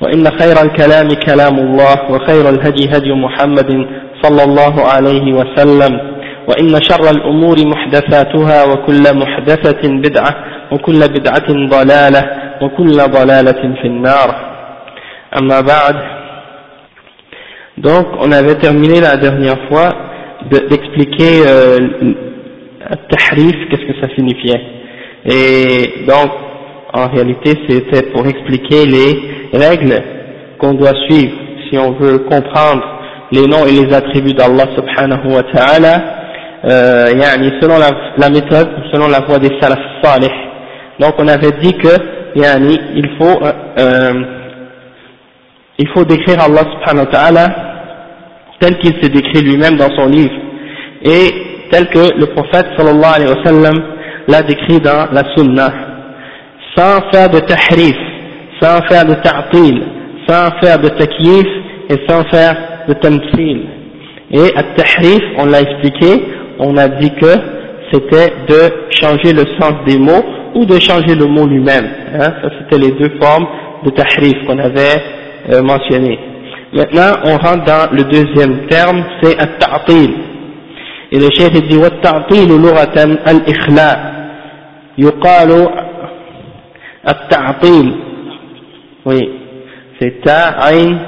وإن خير الكلام كلام الله وخير الهدي هدي محمد صلى الله عليه وسلم وإن شر الأمور محدثاتها وكل محدثة بدعة وكل بدعة ضلالة وكل ضلالة في النار أما بعد Donc, on avait terminé la dernière fois d'expliquer euh, le tahrif, qu'est-ce que ça signifiait. Et donc, en réalité, c'était pour expliquer les règles qu'on doit suivre si on veut comprendre les noms et les attributs d'Allah subhanahu wa ta'ala, euh, selon la, méthode, selon la voie des salaf salih. Donc on avait dit que yani, il faut euh, il faut décrire Allah subhanahu wa ta'ala tel qu'il s'est décrit lui-même dans son livre et tel que le prophète sallallahu alayhi wa sallam l'a décrit dans la sunnah sans faire de tahrif, sans faire de ta'til, sans faire de takyif et sans faire de tamthil. Et à tahrif, on l'a expliqué, on a dit que c'était de changer le sens des mots ou de changer le mot lui-même. Hein, ça c'était les deux formes de tahrif qu'on avait euh, mentionnées. Maintenant, on rentre dans le deuxième terme, c'est at-ta'til. Et le chef dit والتعطيل لغة الإخلاء يقال التعطيل. oui c'est ta عين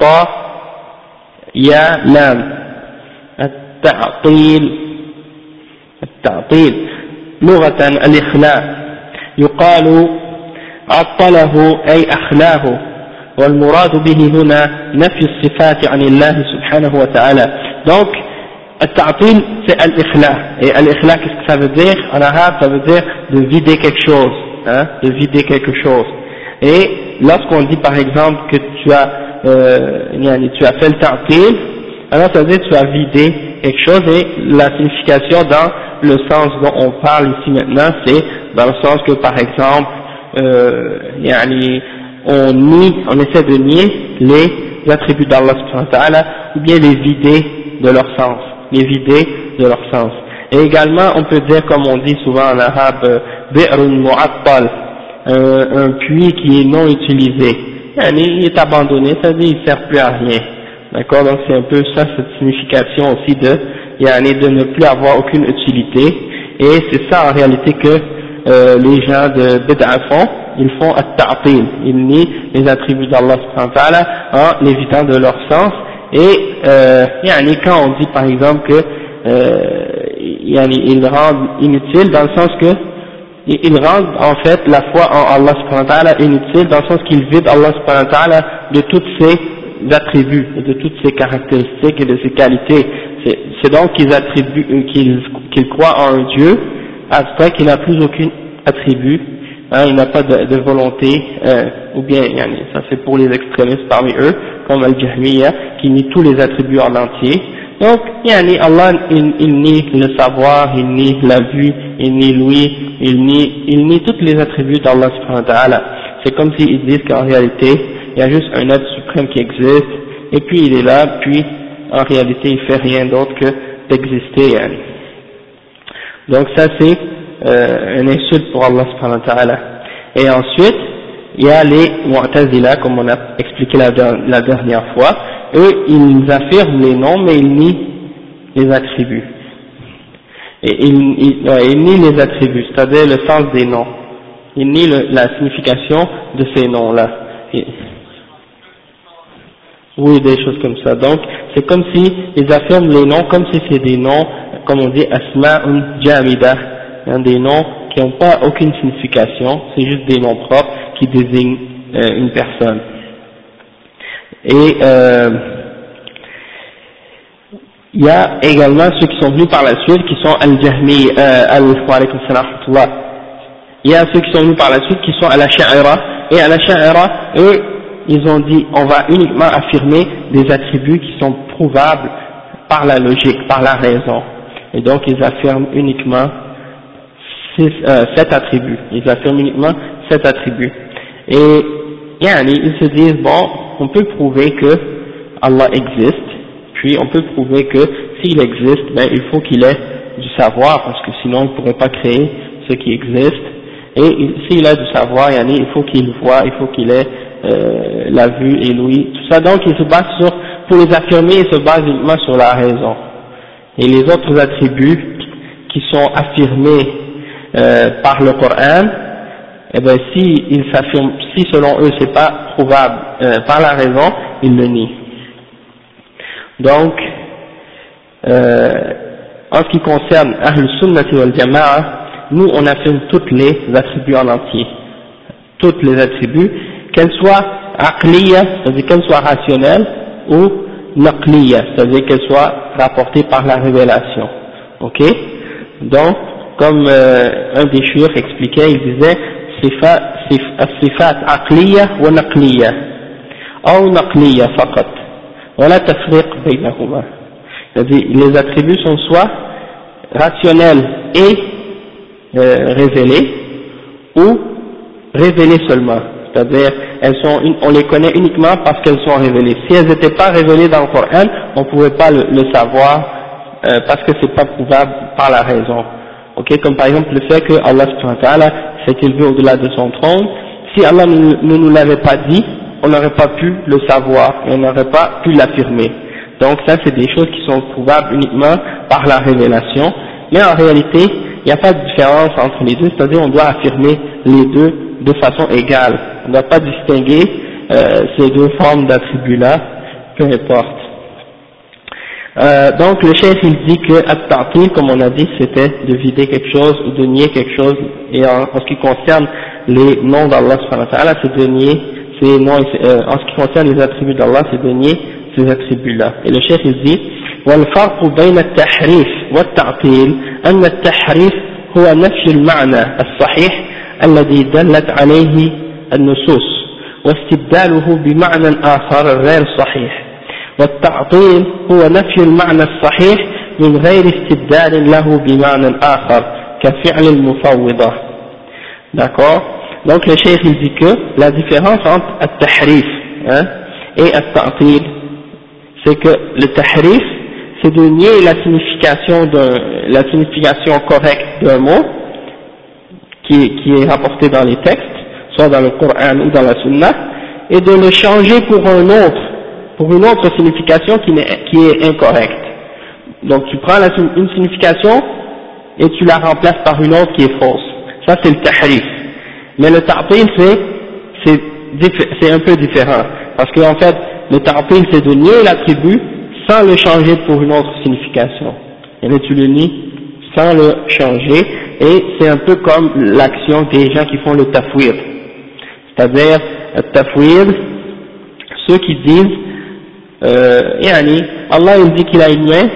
طا يا لام. التعطيل. التعطيل. لغة الإخلاء. يقال عطله أي أخلاه. والمراد به هنا نفي الصفات عن الله سبحانه وتعالى. Donc التعطيل c'est al-ikhla et al-ikhla qu'est-ce que ça veut dire? En arabe ça veut dire de vider quelque chose. Hein, de vider quelque chose et lorsqu'on dit par exemple que tu as euh, tu as fait le ta'til alors ça veut dire que tu as vidé quelque chose et la signification dans le sens dont on parle ici maintenant c'est dans le sens que par exemple euh, on nie, on essaie de nier les attributs d'Allah ou bien les vider de leur sens, les vider de leur sens. Et également, on peut dire, comme on dit souvent en arabe, bi'run mu'attal, un puits qui est non utilisé. Il est abandonné, ça veut dire il ne sert plus à rien. D'accord? Donc c'est un peu ça, cette signification aussi de, de ne plus avoir aucune utilité. Et c'est ça en réalité que euh, les gens de Bid'a font, ils font at-ta'til, ils nient les attributs d'Allah en évitant de leur sens. Et euh, quand on dit par exemple que euh, ils rendent inutile dans le sens que ils rendent en fait la foi en Allah inutile dans le sens qu'ils vident Allah de toutes ses attributs, de toutes ses caractéristiques et de ses qualités. C'est donc qu'ils attribuent, qu'ils croient en un Dieu abstrait qui n'a plus aucun attribut, hein, il n'a pas de, volonté, euh, ou bien ça c'est pour les extrémistes parmi eux, comme Al-Jahmiya, qui nie tous les attributs en entier. Donc, yani, Allah, il, il, nie le savoir, il nie la vue, il nie l'ouïe, il nie, il nie tous les attributs d'Allah subhanahu wa ta'ala. C'est comme s'ils disent qu'en réalité, il y a juste un être suprême qui existe, et puis il est là, puis en réalité il fait rien d'autre que d'exister. Yani. Donc ça c'est euh, une insulte pour Allah subhanahu wa ta'ala. Et ensuite, il y a les Mu'tazila, comme on a expliqué la, dernière fois, eux ils affirment les noms mais ils nient les attributs. Et ils, nient les attributs, c'est-à-dire le sens des noms. Ils nient la signification de ces noms-là. Oui, des choses comme ça. Donc, c'est comme si ils affirment les noms comme si c'est des noms, comme on dit, asma'un jamida, hein, des noms qui n'ont pas aucune signification, c'est juste des noms propres qui désignent euh, une personne. Et euh, il y a également ceux qui sont venus par la suite, qui sont al-Jahmi, euh, Il y a ceux qui sont venus par la suite, qui sont al-Sha'ira, et al-Sha'ira, eux, ils ont dit, on va uniquement affirmer des attributs qui sont prouvables par la logique, par la raison. Et donc, ils affirment uniquement six, euh, sept attributs. Ils affirment uniquement sept attributs. Et, ils se disent, bon, on peut prouver que Allah existe, puis on peut prouver que s'il existe, ben, il faut qu'il ait du savoir, parce que sinon il ne pourrait pas créer ce qui existe. Et s'il a du savoir, il faut qu'il voit, il faut qu'il ait euh, la vue et l'ouïe, tout ça. Donc il se base sur, pour les affirmer, il se base uniquement sur la raison. Et les autres attributs qui sont affirmés euh, par le Coran, eh ben si ils s'affirment, si selon eux c'est pas prouvable euh, par la raison, ils le nient. Donc, euh, en ce qui concerne Ahl Sunnati wal Jama'a, nous on affirme toutes les attributs en entier, toutes les attributs, qu'elles soient aqliya, c'est-à-dire qu'elles soient rationnelles, ou naqliya, c'est-à-dire qu'elles soient rapportées par la révélation. Ok? Donc, comme euh, un des chouïrs expliquait, il disait الصفات عقلية ونقلية أو نقلية فقط ولا تفرق بينهما les attributs sont soit rationnels et euh, révélés ou révélés seulement c'est-à-dire elles sont, on les connaît uniquement parce qu'elles sont révélées si elles n'étaient pas révélées dans le Coran on ne pouvait pas le, le savoir euh, parce que c'est pas prouvable par la raison ok comme par exemple le fait que Allah s'est élevé au-delà de son trône si Allah ne nous l'avait pas dit on n'aurait pas pu le savoir et on n'aurait pas pu l'affirmer. Donc ça c'est des choses qui sont prouvables uniquement par la révélation, mais en réalité il n'y a pas de différence entre les deux, c'est-à-dire on doit affirmer les deux de façon égale, on ne doit pas distinguer euh, ces deux formes d'attributs-là, peu importe. Euh, donc le chef il dit que at comme on a dit, c'était de vider quelque chose ou de nier quelque chose, et en, ce qui concerne les noms d'Allah c'est de nier c'est non, euh, en ce qui concerne les attributs d'Allah, c'est de nier ces attributs-là. Et le chef il dit, والفرق بين التحريف والتعطيل أن التحريف هو نفي المعنى الصحيح الذي دلت عليه النصوص واستبداله بمعنى آخر غير صحيح والتعطيل هو نفي المعنى الصحيح من غير استبدال له بمعنى آخر كفعل المفوضة d'accord Donc le cheikh il dit que la différence entre at-tahrif hein, et at-ta'til, c'est que le tahrif, c'est de nier la signification de la signification correcte d'un mot qui est, qui est rapporté dans les textes, soit dans le Coran ou dans la Sunna, et de le changer pour un autre, pour une autre signification qui, est, incorrecte. Donc tu prends une signification et tu la remplaces par une autre qui est fausse. Ça c'est le tahrif. Mais le ta'til, c'est, c'est un peu différent. Parce qu'en fait, le ta'til, c'est de nier l'attribut sans le changer pour une autre signification. Et là, tu le nies sans le changer, et c'est un peu comme l'action des gens qui font le tafwir. C'est-à-dire, le tafwir, ceux qui disent, euh, yani, Allah il dit qu'il a une main,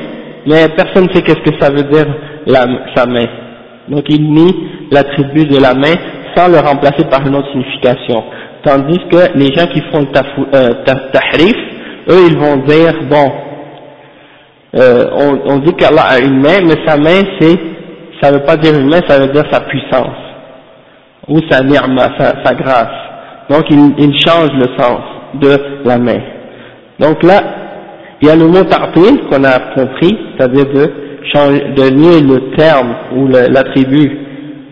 mais personne ne sait qu'est-ce que ça veut dire la, sa main. Donc il nie l'attribut de la main sans le remplacer par une autre signification. Tandis que les gens qui font le euh, tahrif, eux ils vont dire, bon, euh, on, on, dit qu'Allah a une main, mais sa main c'est, ça veut pas dire une main, ça veut dire sa puissance, ou sa ni'ma, sa, sa, grâce. Donc il, il, change le sens de la main. Donc là, il y a le mot ta'til qu'on a compris, c'est-à-dire de, de le terme ou l'attribut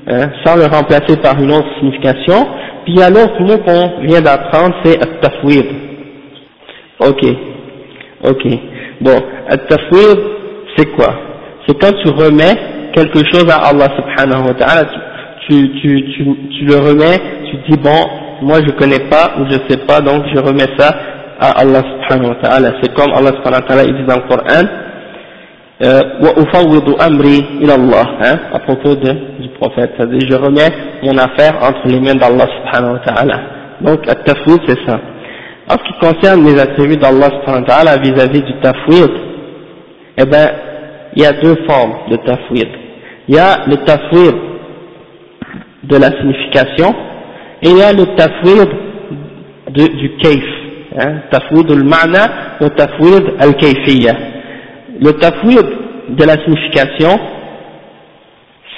Hein, sans le remplacer par une autre signification. Puis il y a l'autre mot qu'on vient d'apprendre, c'est at-tafwid. Ok, ok. Bon, at-tafwid, c'est quoi? C'est quand tu remets quelque chose à Allah subhanahu wa ta'ala, tu, tu, tu, tu, le remets, tu dis bon, moi je connais pas ou je sais pas, donc je remets ça à Allah subhanahu wa ta'ala. C'est comme Allah subhanahu wa ta'ala dit dans le Coran, euh, amri ila Allah, hein, à propos du prophète. C'est-à-dire, je remets mon affaire entre les mains d'Allah subhanahu wa ta'ala. Donc, le tafwid, c'est ça. En ce qui concerne les attributs d'Allah subhanahu wa ta'ala vis-à-vis du tafwid, eh ben, il y a deux formes de tafwid. Il y a le tafwid de la signification, et il y a le tafwid du kaif, Hein, tafwid al-ma'na ou. Le tafwid de la signification,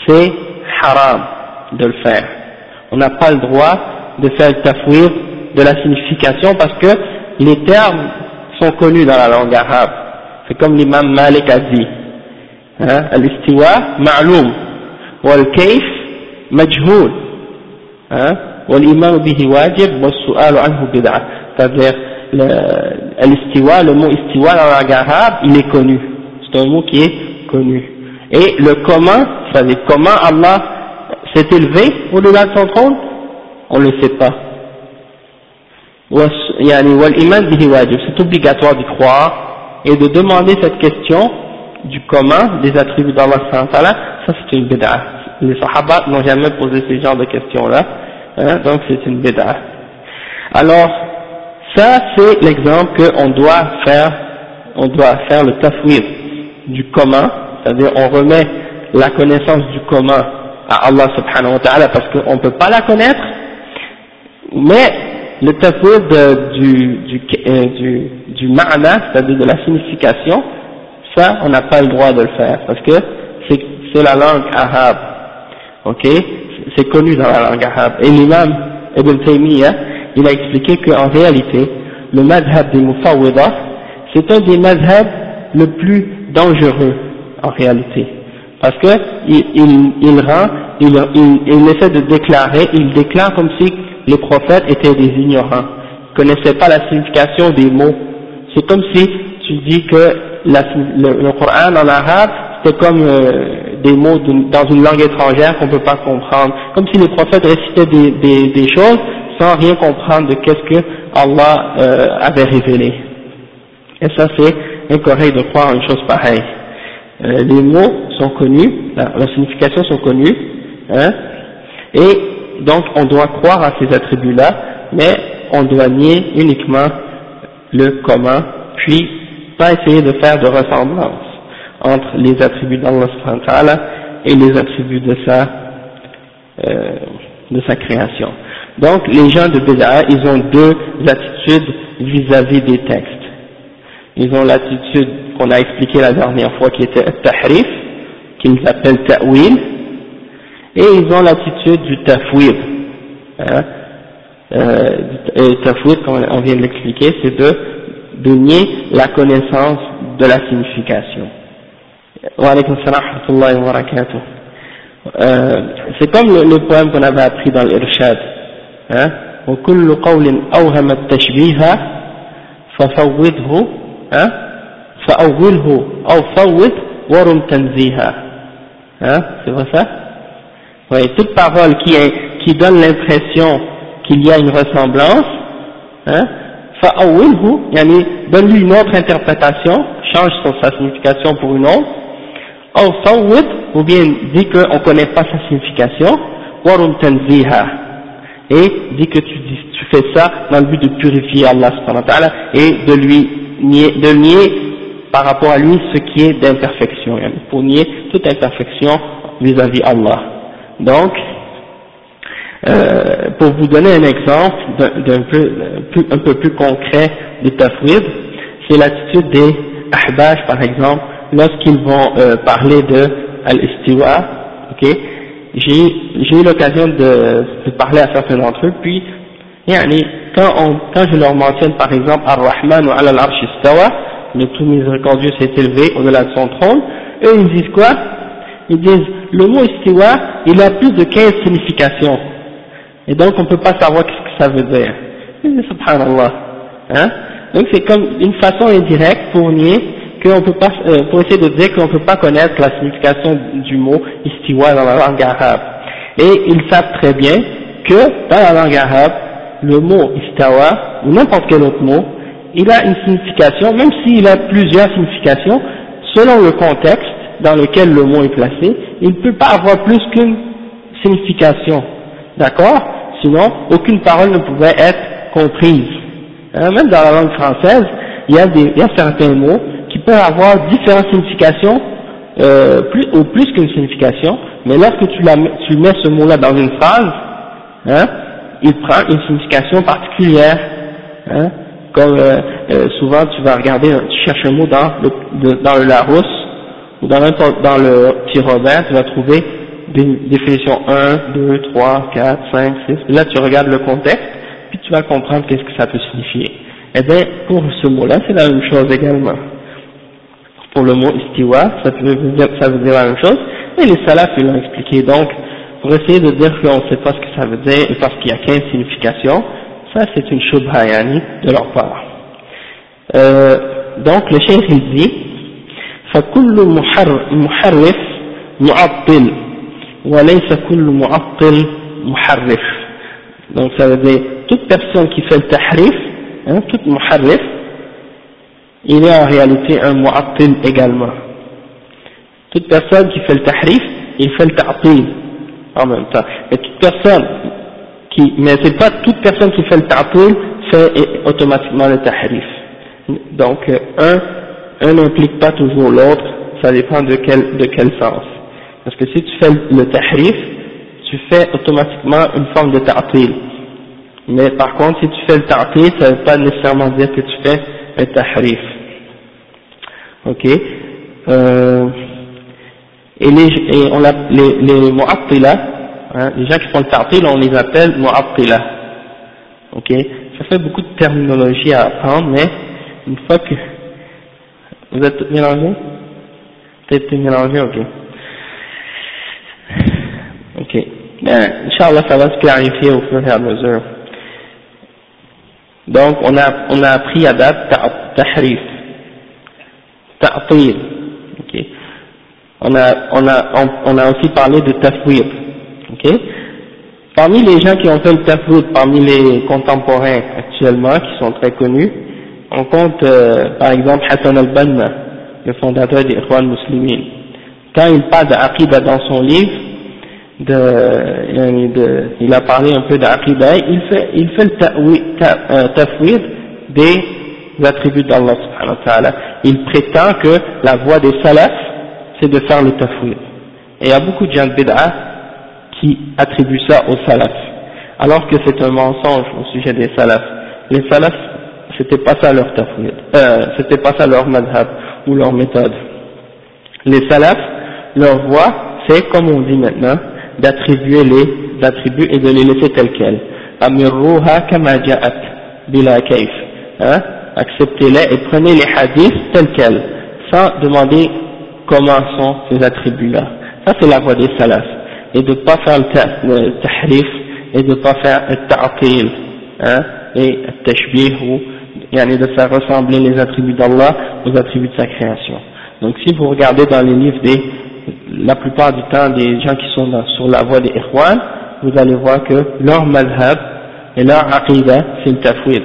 c'est haram de le faire. On n'a pas le droit de faire le tafwid de la signification parce que les termes sont connus dans la langue arabe. C'est comme l'imam Malik a dit. Hein, al-istiwa ma'loum, wal-kayf majhoul, hein, wal-imam bihi wajib, wal-su'al anhu bid'ah c'est-à-dire l'istiwa, le mot istiwa dans la langue arabe, il est connu, c'est un mot qui est connu. Et le comment, c'est-à-dire comment Allah s'est élevé au-delà de son trône, on ne le sait pas. C'est obligatoire d'y croire et de demander cette question du comment des attributs d'Allah, ça c'est une bid'a. Les sahaba n'ont jamais posé ce genre de questions-là Hein, donc c'est une bid'a. Alors, ça c'est l'exemple qu'on doit faire, on doit faire le tafwid du commun, c'est-à-dire on remet la connaissance du commun à Allah subhanahu wa ta'ala parce qu'on ne peut pas la connaître, mais le tafwid du, du, euh, du, du ma'na, c'est-à-dire de la signification, ça on n'a pas le droit de le faire parce que c'est la langue arabe, ok? C'est connu dans la langue arabe. Et l'imam Ibn Taymiyyah, il a expliqué qu'en réalité, le madhab des Mufawwida, c'est un des madhabs le plus dangereux en réalité. Parce que il, il, il rend, il, il, essaie de déclarer, il déclare comme si les prophètes étaient des ignorants, connaissaient pas la signification des mots. C'est comme si tu dis que le, Coran en arabe, c'est comme euh, des mots dans une langue étrangère qu'on ne peut pas comprendre, comme si les prophètes récitaient des, des choses sans rien comprendre de qu'est-ce que Allah euh, avait révélé. Et ça c'est incorrect de croire une chose pareille. Euh, les mots sont connus, la, la signification sont connus, hein, et donc on doit croire à ces attributs-là, mais on doit nier uniquement le commun, puis pas essayer de faire de ressemblance entre les attributs d'Allah et les attributs de sa, euh, de sa création. Donc les gens de Bid'a, ils ont deux attitudes vis-à-vis des textes. Ils ont l'attitude qu'on a expliquée la dernière fois qui était tahrif, qu'ils appellent ta'wil, et ils ont l'attitude du tafwid. Hein? Euh, tafwid, comme on vient de l'expliquer, c'est de, de nier la connaissance de la signification. Wa c'est comme le, le poème qu'on avait appris dans l'Irshad Hein وكل قول أوهم التشبيه ففوضه hein فأوله أو فوض ورم تنزيها hein c'est vrai ça oui toute parole qui, est, qui donne l'impression qu'il y a une ressemblance hein فأوله يعني donne-lui une autre interprétation change son, sa signification pour une autre ou bien dit qu'on ne connaît pas sa signification, warum tanziha, et dit que tu, fais ça dans le but de purifier Allah et de lui nier, de nier par rapport à lui ce qui est d'imperfection, pour nier toute imperfection vis-à-vis Allah. Donc, euh, pour vous donner un exemple d'un peu, un peu plus concret de tafwid, c'est l'attitude des ahbash par exemple, lorsqu'ils vont euh, parler de al-istiwa, ok, j'ai eu l'occasion de, de, parler à certains d'entre eux, puis quand, on, quand je leur mentionne par exemple Ar-Rahman ou Al-Arsh istawa, le tout miséricordieux s'est élevé au-delà de son trône, eux ils disent quoi? Ils disent le mot istiwa, il a plus de 15 significations, et donc on ne peut pas savoir ce que ça veut dire. Subhanallah. Hein? Donc c'est comme une façon indirecte pour nier qu'on peut pas, euh, pour essayer de dire qu'on peut pas connaître la signification du mot istiwa dans la langue arabe. Et ils savent très bien que dans la langue arabe, le mot istawa, ou n'importe quel autre mot, il a une signification, même s'il a plusieurs significations, selon le contexte dans lequel le mot est placé, il ne peut pas avoir plus qu'une signification, d'accord? Sinon, aucune parole ne pouvait être comprise. Hein, même dans la langue française, il y a, des, il y a certains mots qui peuvent avoir différentes significations, euh, plus, ou plus qu'une signification, mais lorsque tu, la, tu mets ce mot-là dans une phrase, hein, il prend une signification particulière. Hein, comme euh, euh, souvent tu vas regarder, tu cherches un mot dans le, dans le Larousse, ou dans dans le petit Robert, tu vas trouver des définitions 1, 2, 3, 4, 5, 6, là tu regardes le contexte, puis tu vas comprendre qu'est-ce que ça peut signifier. Eh bien, pour ce mot-là, c'est la même chose également Pour le mot istiwa, ça, veut dire, ça veut dire la même chose, et les salafs, ils l'ont expliqué. Donc, pour essayer de dire qu'on ne sait pas ce que ça veut dire, et parce qu'il y a 15 significations, ça c'est une shubha de leur part. Euh, donc, le cheikh il dit, فكل محرف معطل وليس كل معطل محرف donc ça veut dire toute personne qui fait le tahrif hein, tout muharrif il est en réalité un mu'attil également. Toute personne qui fait le tahrif il fait le ta'til en même temps. Mais toute personne qui mais c'est pas toute personne qui fait le ta'til fait automatiquement le tahrif. Donc un un n'implique pas toujours l'autre ça dépend de quel de quel sens. Parce que si tu fais le tahrif tu fais automatiquement une forme de ta'til. Mais par contre, si tu fais le ta'til, ça veut pas nécessairement dire que tu fais tahrif. Ok euh, Et, les, et on a, les, les mu'attila, hein, les gens qui font le ta'til, on les appelle mu'attila. Ok Ça fait beaucoup de terminologie à apprendre, mais une fois que... Vous êtes mélangés Peut-être mélangés, ok. Ok. Ben, Inch'Allah, ça va se clarifier au fur et à mesure. Donc, on a, on a appris à date tahrif, ta'til, ok. On a, on a, on, a aussi parlé de tafwid, ok. Parmi les gens qui ont fait le tafwid, parmi les contemporains actuellement, qui sont très connus, on compte, euh, par exemple, Hassan al-Banna, le fondateur des Ikhwan Muslimin. Quand il parle d'Aqidah dans son livre, de, il a parlé un peu d'Aqidah, il fait, il fait le euh, tafwid des attributs d'Allah subhanahu wa ta'ala. Il prétend que la voie des salafs, c'est de faire le tafwid. Et il y a beaucoup de gens de qui attribuent ça aux salafs, alors que c'est un mensonge au sujet des salafs. Les salafs, c'était pas ça leur tafwid, euh, c'était pas ça leur madhab ou leur méthode. Les salafs, leur voie, c'est comme on dit maintenant, d'attribuer les attributs et de les laisser tels quels. Amirruha kama ja'at bila kaif. Hein? Acceptez-les et prenez les hadiths tels quels, sans demander comment sont ces attributs-là. Ça c'est la voie des salafs. Et de ne pas faire le tahrif et de ne pas faire le ta'atil hein? et le tashbih ou de faire ressembler les attributs d'Allah aux attributs de sa création. Donc si vous regardez dans les livres des la plupart du temps des gens qui sont sur la voie des Ikhwan, vous allez voir que leur madhab et leur aqidah, c'est le tafwid.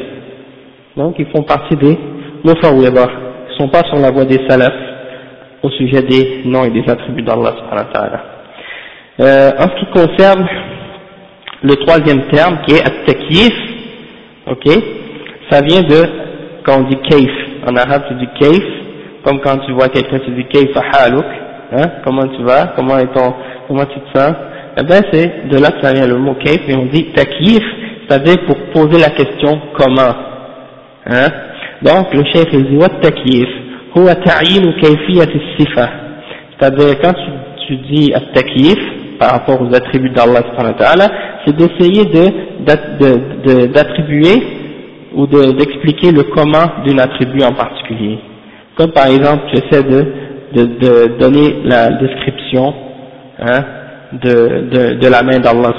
Donc ils font partie des mufawwidah, ils ne sont pas sur la voie des salafs au sujet des noms et des attributs d'Allah euh, en ce qui concerne le troisième terme qui est at-takyif, ok, ça vient de, quand on dit kaif, en arabe tu dis kaif, comme quand tu vois quelqu'un tu dis kaif haluk, hein, comment tu vas, comment est ton, comment tu te sens, eh ben c'est de là que ça vient le mot kaif, et on dit takif, c'est-à-dire pour poser la question comment, hein? Donc le chef il dit, what takif, huwa ta'yin kayfiyat sifa c'est-à-dire quand tu, tu dis at-takif, par rapport aux attributs d'Allah c'est d'essayer de, d'attribuer ou d'expliquer le comment d'un attribut en particulier. Comme par exemple, tu essaies de de, de donner la description hein, de, de, de la main d'Allah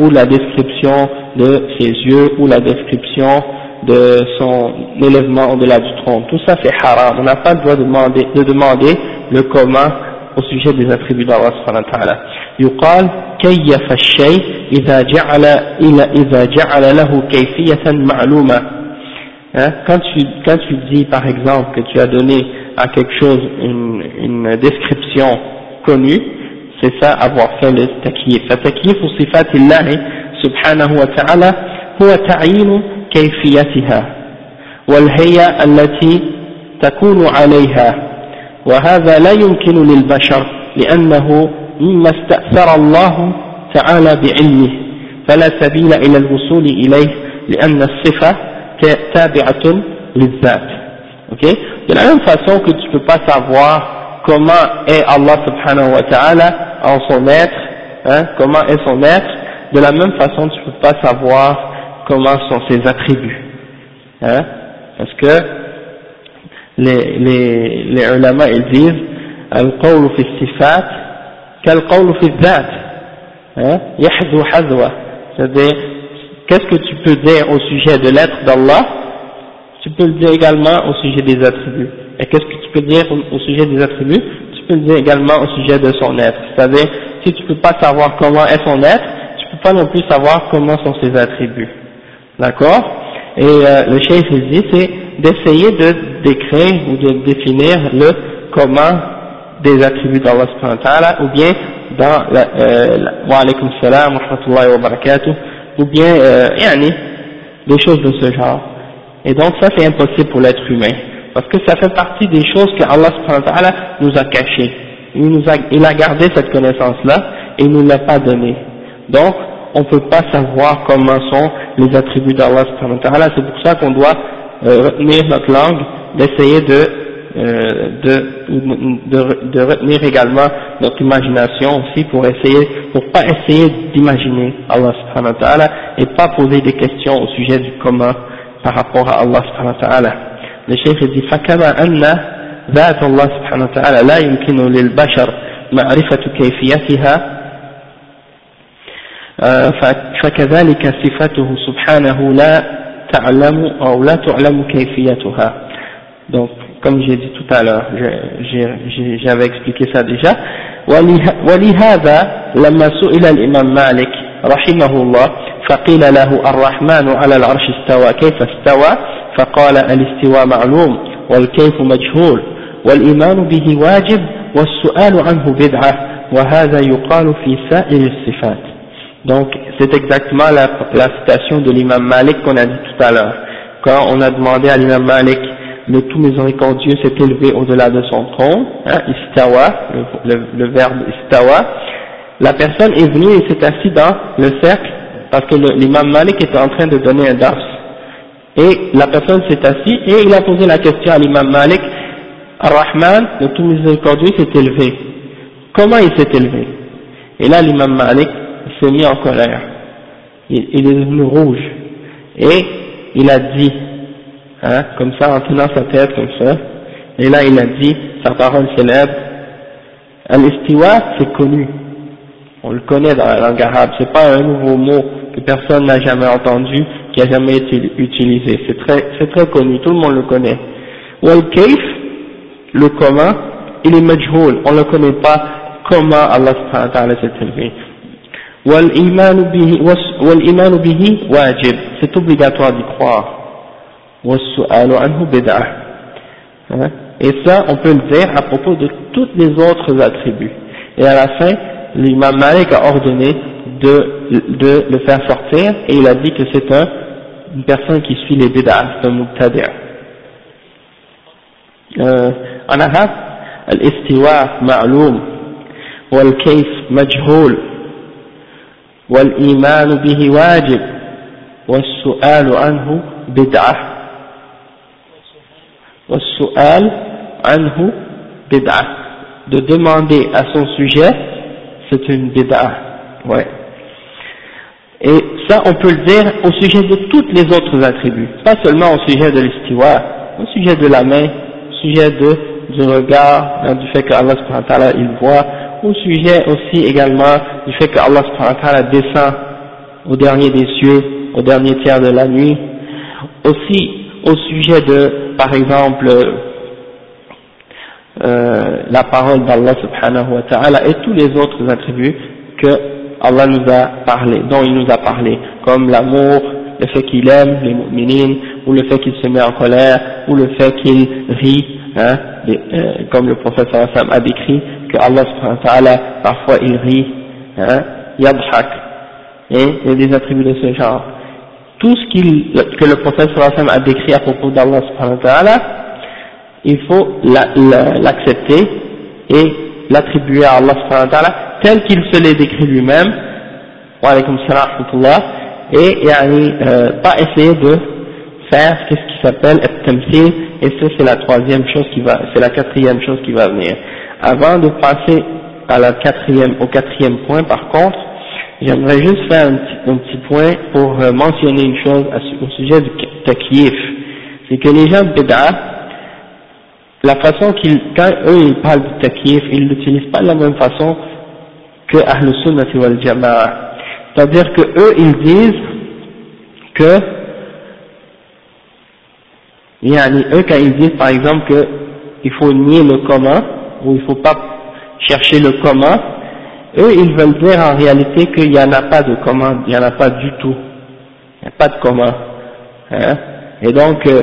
ou la description de ses yeux ou la description de son élèvement au-delà du trône. Tout ça c'est haram. On n'a pas le droit de demander, de demander le comment au sujet des attributs d'Allah subhanahu wa ta'ala. يقال كيف الشيء إذا جعل إذا جعل له كيفية معلومة Hein, quand, tu, quand tu dis par exemple que tu as donné à quelque chose une, une description connue, c'est ça avoir fait le takyif. التكييف صفات الله سبحانه وتعالى هو تعيين كيفيتها والهيئة التي تكون عليها وهذا لا يمكن للبشر لأنه مما استأثر الله تعالى بعلمه فلا سبيل إلى الوصول إليه لأن الصفة تابعة للذات ok de la même façon que tu peux pas savoir comment est Allah subhanahu wa ta'ala en son être hein, comment est son être de la même façon tu peux pas savoir comment sont ses attributs hein, parce que les, les, les ulama ils disent القول في الصفات كالقول في الذات hein, يحذو حذوة c'est-à-dire qu'est-ce que tu peux dire au sujet de l'être d'Allah Tu peux le dire également au sujet des attributs. Et qu'est-ce que tu peux dire au, sujet des attributs? Tu peux le dire également au sujet de son être. C'est-à-dire si tu peux pas savoir comment est son être tu peux pas non plus savoir comment sont ses attributs. D'accord? Et euh, le chef il dit c'est d'essayer de décrire ou de définir le comment des attributs d'Allah ou bien dans la, euh, wa alaykum salam wa barakatuh ou bien euh, yani, des choses de ce genre et donc ça c'est impossible pour l'être humain. Parce que ça fait partie des choses que Allah nous a cachées. Il, nous a, il a gardé cette connaissance là et il nous l'a pas donné donc on ne peut pas savoir comment sont les attributs d'Allah c'est pour ça qu'on doit euh, retenir notre langue, d'essayer de, euh, de, de, retenir également notre imagination aussi pour essayer, pour pas essayer d'imaginer Allah et pas poser des questions au sujet du comment par rapport à Allah subhanahu wa ta'ala. Le chef dit فكما أن ذات الله سبحانه وتعالى لا يمكن للبشر معرفة كيفيتها فكذلك صفته سبحانه لا تعلم أو لا تعلم كيفيتها donc comme j'ai dit tout à l'heure j'avais expliqué ça déjà ولهذا لما سئل الإمام مالك رحمه الله فقيل له الرحمن على العرش استوى كيف استوى فقال الاستواء معلوم والكيف مجهول والإيمان به واجب والسؤال عنه بدعة وهذا يقال في سائر الصفات Donc c'est exactement la, la, citation de l'imam Malik qu'on a dit tout à l'heure. Quand on a demandé à l'imam Malik, le tout miséricordieux s'est élevé au-delà de son trône, hein, istawa, le, le, verbe istawa, la personne est venue et s'est assise dans le cercle parce que l'imam Malik était en train de donner un dars. Et la personne s'est assise et il a posé la question à l'imam Malik, Ar-Rahman, le tout miséricordieux s'est élevé. Comment il s'est élevé? Et là l'imam Malik s'est mis en colère. Il, est devenu rouge. Et il a dit, hein, comme ça, en tenant sa tête comme ça, et là il a dit, sa parole célèbre, Al-Istiwa, c'est connu. On le connaît dans la langue arabe. C'est pas un nouveau mot que personne n'a jamais entendu, qui a jamais été utilisé. C'est très, c'est très connu. Tout le monde le connaît. Wal-Kaif, le comment, il est majhoul. On ne connaît pas comment Allah subhanahu wa ta'ala s'est élevé. والإيمان به, والإيمان به واجب c'est obligatoire d'y croire والسؤال عنه بدعة et ça on peut le dire à propos de tous les autres attributs et à la fin l'imam Malik a ordonné de, de le faire sortir et il a dit que c'est un, une personne qui suit les bid'ah, c'est un mubtadi' euh, en arabe الاستواء معلوم والكيف مجهول والإيمان به واجب والسؤال عنه بدعة والسؤال عنه بدعة de demander à son sujet c'est une bid'a ouais. Et ça on peut le dire au sujet de toutes les autres attributs pas seulement au sujet de l'istiwa au sujet de la main au sujet de du regard, hein, du fait que Allah subhanahu wa ta'ala il voit au sujet aussi également du fait que Allah subhanahu wa ta'ala descend au dernier des cieux, au dernier tiers de la nuit, aussi au sujet de, par exemple, euh, la parole d'Allah subhanahu wa ta'ala et tous les autres attributs que Allah nous a parlé, dont il nous a parlé, comme l'amour, le fait qu'il aime les mu'minines, ou le fait qu'il se met en colère, ou le fait qu'il rit, hein, euh, comme le prophète sallam a décrit, que Allah subhanahu wa ta'ala, parfois il rit, hein, yadhak, et il y a des attributs de ce genre. Tout ce qu'il, que le prophète sallam a décrit à propos d'Allah subhanahu wa ta'ala, il faut l'accepter et l'attribuer à Allah subhanahu ta'ala tel qu'il se l'est décrit lui-même, wa alaykum salam et euh, pas essayer de faire ce qui s'appelle tamthil et ça c'est la troisième chose qui va, c'est la quatrième chose qui va venir. Avant de passer à la quatrième, au quatrième point par contre, j'aimerais juste faire un petit, point pour euh, mentionner une chose au sujet du takyif. C'est que les gens de Bid'a, la façon qu'ils, quand eux ils parlent du takyif, ils l'utilisent pas de la même façon que Ahl Sunnah wal. C'est-à-dire que eux ils disent que, yani, eux quand ils disent par exemple qu'il faut nier le commun, ou il faut pas chercher le commun, eux ils veulent dire en réalité qu'il n'y en a pas de commun, il n'y en a pas du tout. Il n'y a pas de commun. Hein. Et donc, euh,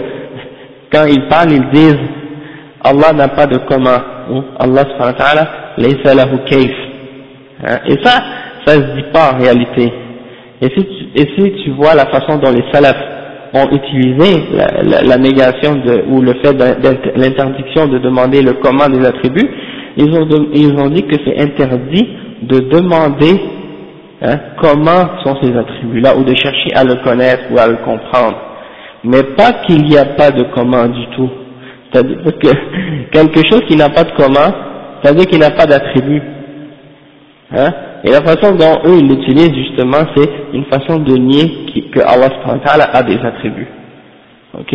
quand ils parlent, ils disent Allah n'a pas de commun, Allah subhanahu wa ta'ala, laysa lahu. Hein? Et ça, ça se dit pas en réalité. Et si tu, et si tu vois la façon dont les salafs ont utilisé la, la, négation de, ou le fait de, l'interdiction de demander le commun des attributs, ils ont, ils ont dit que c'est interdit de demander hein, comment sont ces attributs-là ou de chercher à le connaître ou à le comprendre. Mais pas qu'il n'y a pas de commun du tout. C'est-à-dire que quelque chose qui n'a pas de commun, c'est-à-dire qu'il n'a pas d'attribut. Hein? Et la façon dont eux ils l'utilisent justement, c'est une façon de nier que Allah a des attributs. Ok?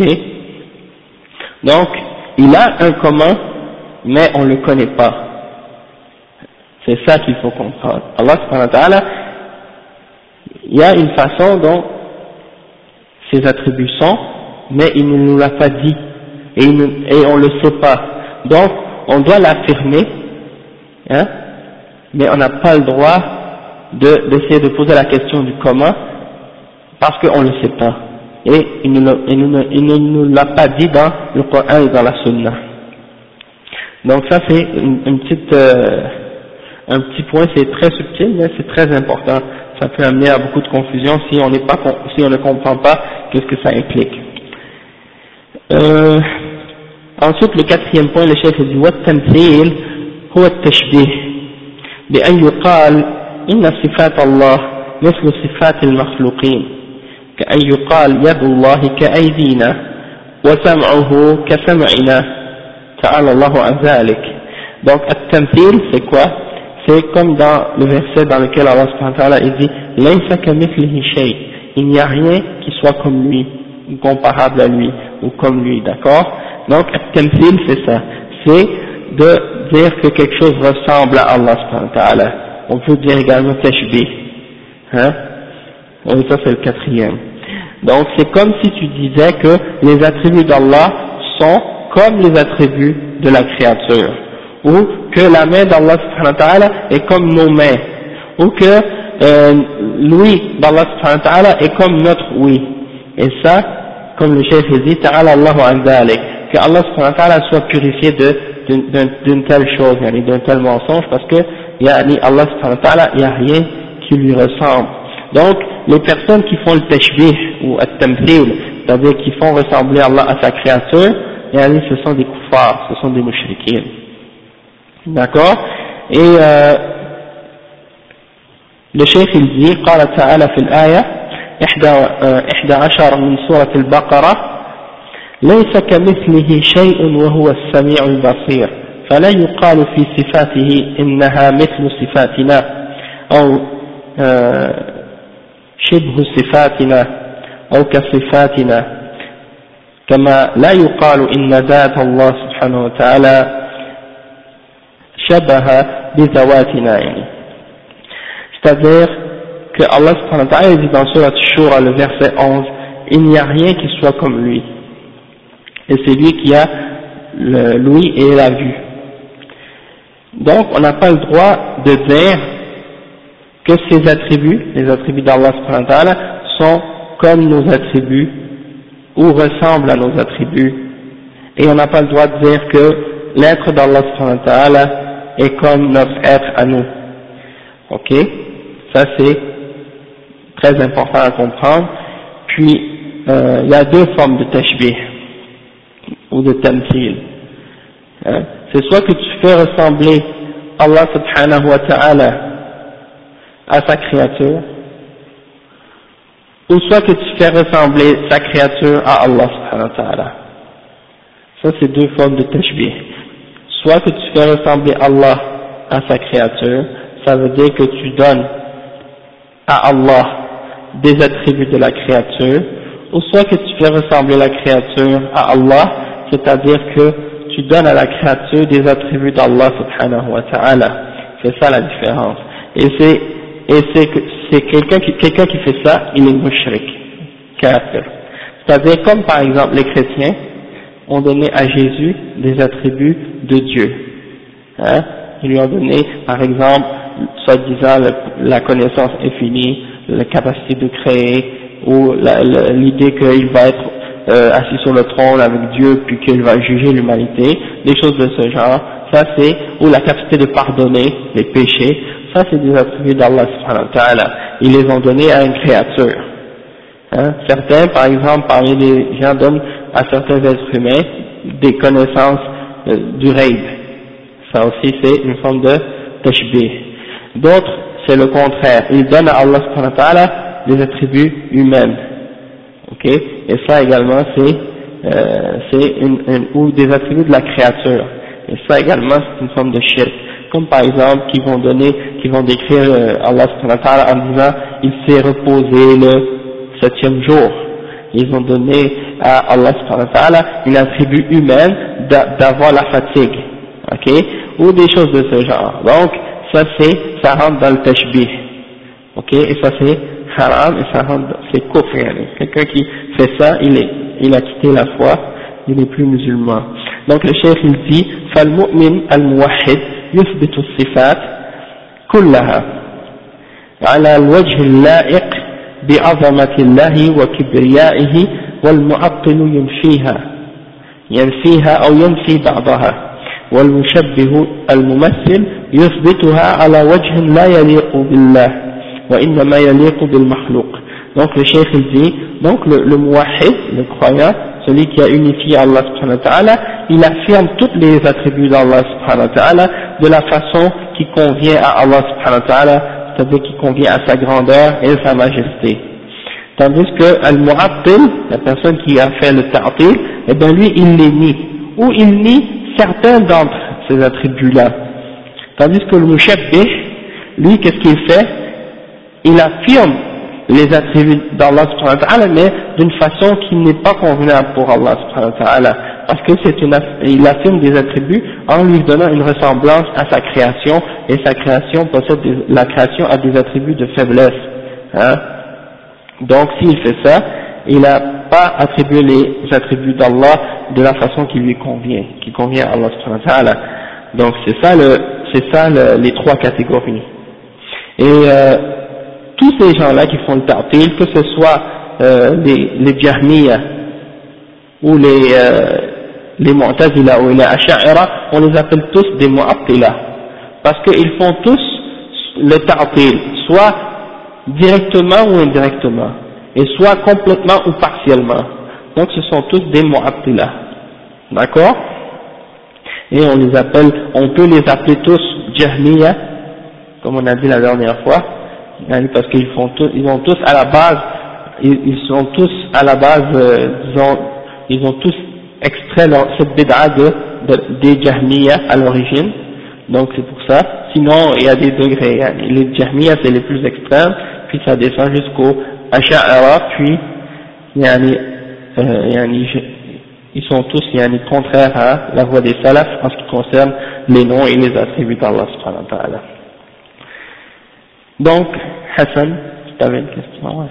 Donc, il a un commun, mais on ne le connaît pas. C'est ça qu'il faut comprendre. Allah il y a une façon dont ses attributs sont, mais il ne nous l'a pas dit et, on ne le sait pas. Donc, on doit l'affirmer, hein, mais on n'a pas le droit d'essayer de, poser la question du comment, parce qu'on ne le sait pas. Et il ne, nous l'a pas dit dans le Coran et dans la Sunna. Donc ça c'est une, petite, euh, un petit point, c'est très subtil, mais c'est très important. Ça peut amener à beaucoup de confusion si on, pas, si on ne comprend pas qu'est-ce que ça implique. Euh, ensuite, le quatrième point, le chef dit والتمثيل هو التشبيه بأن يقال إن صفات الله مثل صفات المخلوقين كأن يقال يد الله كأيدينا وسمعه كسمعنا تعالى الله عن ذلك donc التمثيل c'est quoi c'est comme dans le verset dans lequel Allah subhanahu wa ta'ala dit ليس كمثله شيء il n'y a rien qui soit comme lui ou comparable à lui ou comme lui, d'accord Donc, tamthil c'est ça, c'est de dire que quelque chose ressemble à Allah subhanahu wa ta'ala. On peut dire également tashbih, hein Et ça c'est le quatrième. Donc c'est comme si tu disais que les attributs d'Allah sont comme les attributs de la créature, ou que la main d'Allah subhanahu wa ta'ala est comme nos mains, ou que euh, l'ouïe d'Allah subhanahu wa ta'ala est comme notre oui. Et ça, comme le chef dit, ta'ala Allahu an que Allah subhanahu wa ta'ala soit purifié d'une telle chose, d'un tel mensonge, parce que yani, Allah subhanahu wa ta'ala, il n'y a rien qui lui ressemble. Donc, les personnes qui font le tashbih ou le tamthil c'est-à-dire qui font ressembler Allah à sa créature, yani, ce sont des kuffars, ce sont des mouchriquins. D'accord Et euh, le chef il dit, قال تعالى في الآية إحدى عشر من سورة البقرة ليس كمثله شيء وهو السميع البصير فلا يقال في صفاته إنها مثل صفاتنا أو شبه صفاتنا أو كصفاتنا كما لا يقال إن ذات الله سبحانه وتعالى شبه بذواتنا يعني c'est-à-dire que Allah subhanahu wa ta'ala dit dans Surat Shura, le verset 11, il n'y a rien qui soit comme lui. Et c'est lui qui a l'ouïe et la vue. Donc, on n'a pas le droit de dire que ces attributs, les attributs d'Allah sont comme nos attributs ou ressemble à nos attributs. Et on n'a pas le droit de dire que l'être d'Allah est comme notre être à nous. Ok? Ça c'est très important à comprendre. Puis, euh, il y a deux formes de tashbih, ou de tamthil. Hein? C'est soit que tu fais ressembler Allah subhanahu wa ta'ala à sa créature, ou soit que tu fais ressembler sa créature à Allah subhanahu wa ta'ala. Ça c'est deux formes de tashbih. Soit que tu fais ressembler Allah à sa créature, ça veut dire que tu donnes à Allah des attributs de la créature, ou soit que tu fais ressembler la créature à Allah, c'est-à-dire que tu donnes à la créature des attributs d'Allah subhanahu wa ta'ala. C'est ça la différence. Et c'est, et c'est, c'est quelqu'un qui, quelqu'un qui fait ça, il est mushrik, kafir. C'est-à-dire comme par exemple les chrétiens ont donné à Jésus des attributs de Dieu. Hein? Ils lui ont donné, par exemple, soi-disant la connaissance infinie, la capacité de créer, ou l'idée qu'il va être euh, assis sur le trône avec Dieu puis qu'il va juger l'humanité, des choses de ce genre, ça c'est, ou la capacité de pardonner les péchés, ça c'est des attributs d'Allah subhanahu wa ta'ala, ils les ont donnés à une créature. Hein? Certains, par exemple, parmi les gens donnent à certains êtres humains des connaissances euh, du raid. Ça aussi c'est une forme de tashbih. D'autres, c'est le contraire, ils donnent à Allah subhanahu wa ta'ala des attributs humains ok? Et ça également c'est euh, une, une, ou des attributs de la créature. Et ça également c'est une forme de shirk. Comme par exemple qui vont donner, qui vont décrire euh, Allah en disant il s'est reposé le septième jour. Ils ont donné à Allah une attribut humaine d'avoir la fatigue, ok, ou des choses de ce genre. Donc ça c'est, ça rentre dans le tashbih, ok, et ça c'est haram et ça rend, c'est kufr, quelqu'un qui fait ça, il, est, il a quitté la foi, il n'est plus musulman. Donc le chef il dit, فالمؤمن الموحد يثبت الصفات كلها على الوجه اللائق بعظمة الله وكبريائه والمعطل ينفيها ينفيها أو ينفي بعضها والمشبه الممثل يثبتها على وجه لا يليق بالله donc le cheikh il dit donc le, le le croyant celui qui a unifié Allah subhanahu wa ta'ala il affirme tous les attributs d'Allah subhanahu wa ta'ala de la façon qui convient à Allah subhanahu wa ta'ala c'est-à-dire qui convient à sa grandeur et sa majesté. Tandis que al-mu'attil la personne qui a fait le ta'til eh bien lui il les nie ou il nie certains d'entre ces attributs là tandis que le mushabbih lui qu'est-ce qu'il fait? Il affirme les attributs d'Allah mais d'une façon qui n'est pas convenable pour Allah. Parce que c'est une, il affirme des attributs en lui donnant une ressemblance à sa création, et sa création possède la création a des attributs de faiblesse. Hein. Donc s'il fait ça, il n'a pas attribué les attributs d'Allah de la façon qui lui convient, qui convient à Allah. Donc c'est ça le, c'est ça le, les trois catégories. Et euh, tous ces gens-là qui font le ta'til, que ce soit euh, les, les ou les, euh, les Mu'tazila ou les Asha'ira, on les appelle tous des Mu'attila. Parce qu'ils font tous le ta'til, soit directement ou indirectement, et soit complètement ou partiellement. Donc ce sont tous des Mu'attila. D'accord? Et on les appelle, on peut les appeler tous Jahmiya, comme on a dit la dernière fois, parce qu'ils font tous, ils ont tous à la base, ils, sont tous à la base, euh, ils ont tous extrait cette bid'a de, de, des Jahmiya à l'origine, donc c'est pour ça. Sinon, il y a des degrés. Les Jahmiya c'est les plus extrêmes, puis ça descend jusqu'au Asha'ara, puis yani, euh, yani, ils sont tous yani, contraires à la voie des salafs en ce qui concerne les noms et les attributs d'Allah subhanahu wa ta'ala. Donc, Hassan, tu avais une question,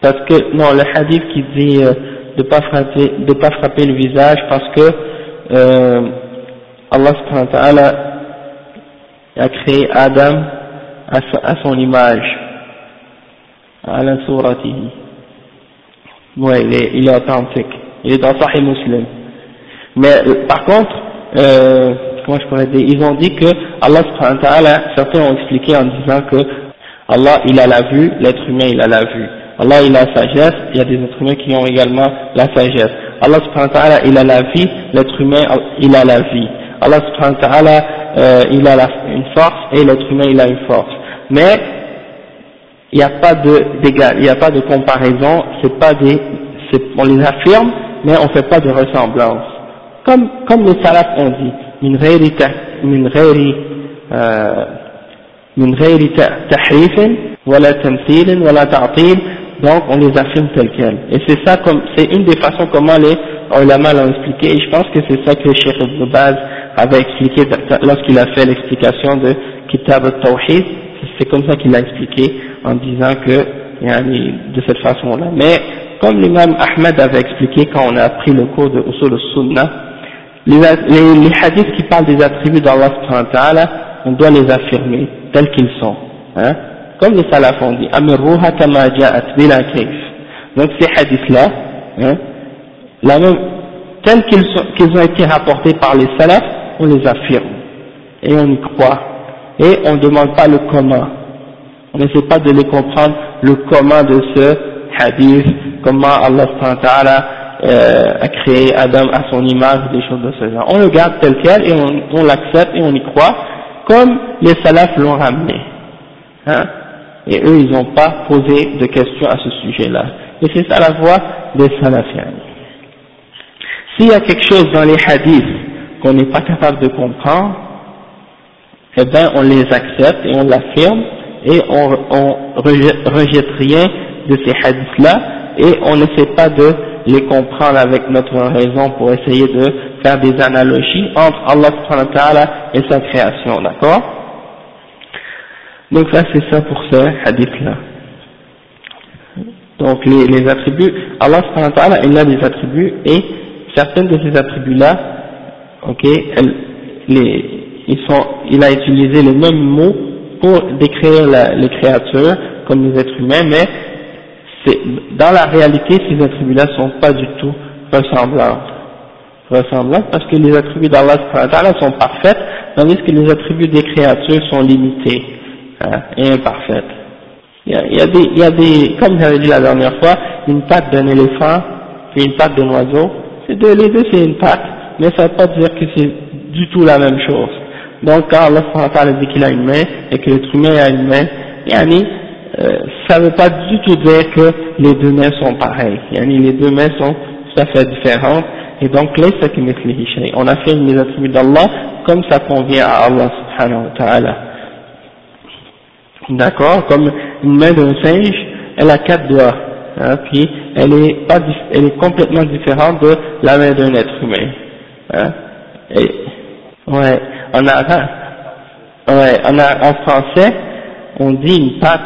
Parce que, non, le hadith qui dit euh, de pas, frapper, de pas frapper le visage parce que euh, Allah subhanahu wa ta'ala a créé Adam à, à son image, à la suratihi. Ouais, il est, il est authentique. Il est dans Sahih Muslim. Mais par contre, euh, comment je pourrais dire, ils ont dit que Allah subhanahu wa ta'ala, certains ont expliqué en disant que Allah il a la vue, l'être humain il a la vue. Allah il a la sagesse, il y a des êtres humains qui ont également la sagesse. Allah subhanahu wa ta'ala il a la vie, l'être humain il a la vie. Allah subhanahu wa ta'ala euh, il a la, une force et l'être humain il a une force. Mais il n'y a pas de d'égal, il n'y a pas de comparaison, c'est pas des, on les affirme, mais on fait pas de ressemblance. Comme, comme les salafs ont dit, min غير من غير من غير تحريف ولا تمثيل ولا تعطيل donc on les affirme tels quels. Et c'est ça comme, c'est une des façons comment les ulama l'ont expliqué, et je pense que c'est ça que Cheikh Ibn Baz avait expliqué lorsqu'il a fait l'explication de Kitab al-Tawhid, c'est comme ça qu'il a expliqué en disant que, de cette façon-là. Mais, comme l'imam Ahmed avait expliqué quand on a appris le cours de Usul al-Sunnah, les, hadiths qui parlent des attributs d'Allah on doit les affirmer tels qu'ils sont. Hein comme les salafs ont dit, Amirruha kama ja'at bila. Donc ces hadiths-là, hein, tels qu'ils, qu'ils ont été rapportés par les salafs, on les affirme. Et on y croit. Et on ne demande pas le comment. On n'essaie pas de les comprendre le comment de ce hadith, comment Allah euh, a créé Adam à son image, des choses de ce genre. On le garde tel quel et on, l'accepte et on y croit, comme les salafs l'ont ramené. Hein et eux ils n'ont pas posé de questions à ce sujet-là. Et c'est ça la voie des salafiens. S'il y a quelque chose dans les hadiths qu'on n'est pas capable de comprendre, eh bien on les accepte et on l'affirme et on, on rejette, rien de ces hadiths-là et on n'essaie pas de les comprendre avec notre raison pour essayer de faire des analogies entre Allah et sa création, d'accord? Donc ça c'est ça pour ce hadith-là. Donc les, attributs, Allah il a des attributs et certains de ces attributs-là, ok, ils sont, il a utilisé les mêmes mots pour décrire les créatures comme les êtres humains, mais dans la réalité ces attributs-là sont pas du tout ressemblants. Ressemblants parce que les attributs d'Allah sont parfaits, tandis que les attributs des créatures sont limités et imparfaite. Il y, a, des, il y a des, comme j'avais dit la dernière fois, une patte d'un éléphant et une patte d'un oiseau, c'est les deux c'est une patte, mais ça ne veut pas dire que c'est du tout la même chose. Donc quand Allah dit qu'il a une main et que l'être humain a une main, yani, ça ne veut pas du tout dire que les deux mains sont pareilles. Yani, les deux mains sont tout à fait différentes. Et donc, là, on a fait les attributs d'Allah comme ça convient à Allah subhanahu wa ta'ala. D'accord? Comme une main d'un singe, elle a quatre doigts, hein, puis elle est, pas, elle est complètement différente de la main d'un être humain. Hein, et, ouais, en arabe, ouais, en, en français, on dit une patte,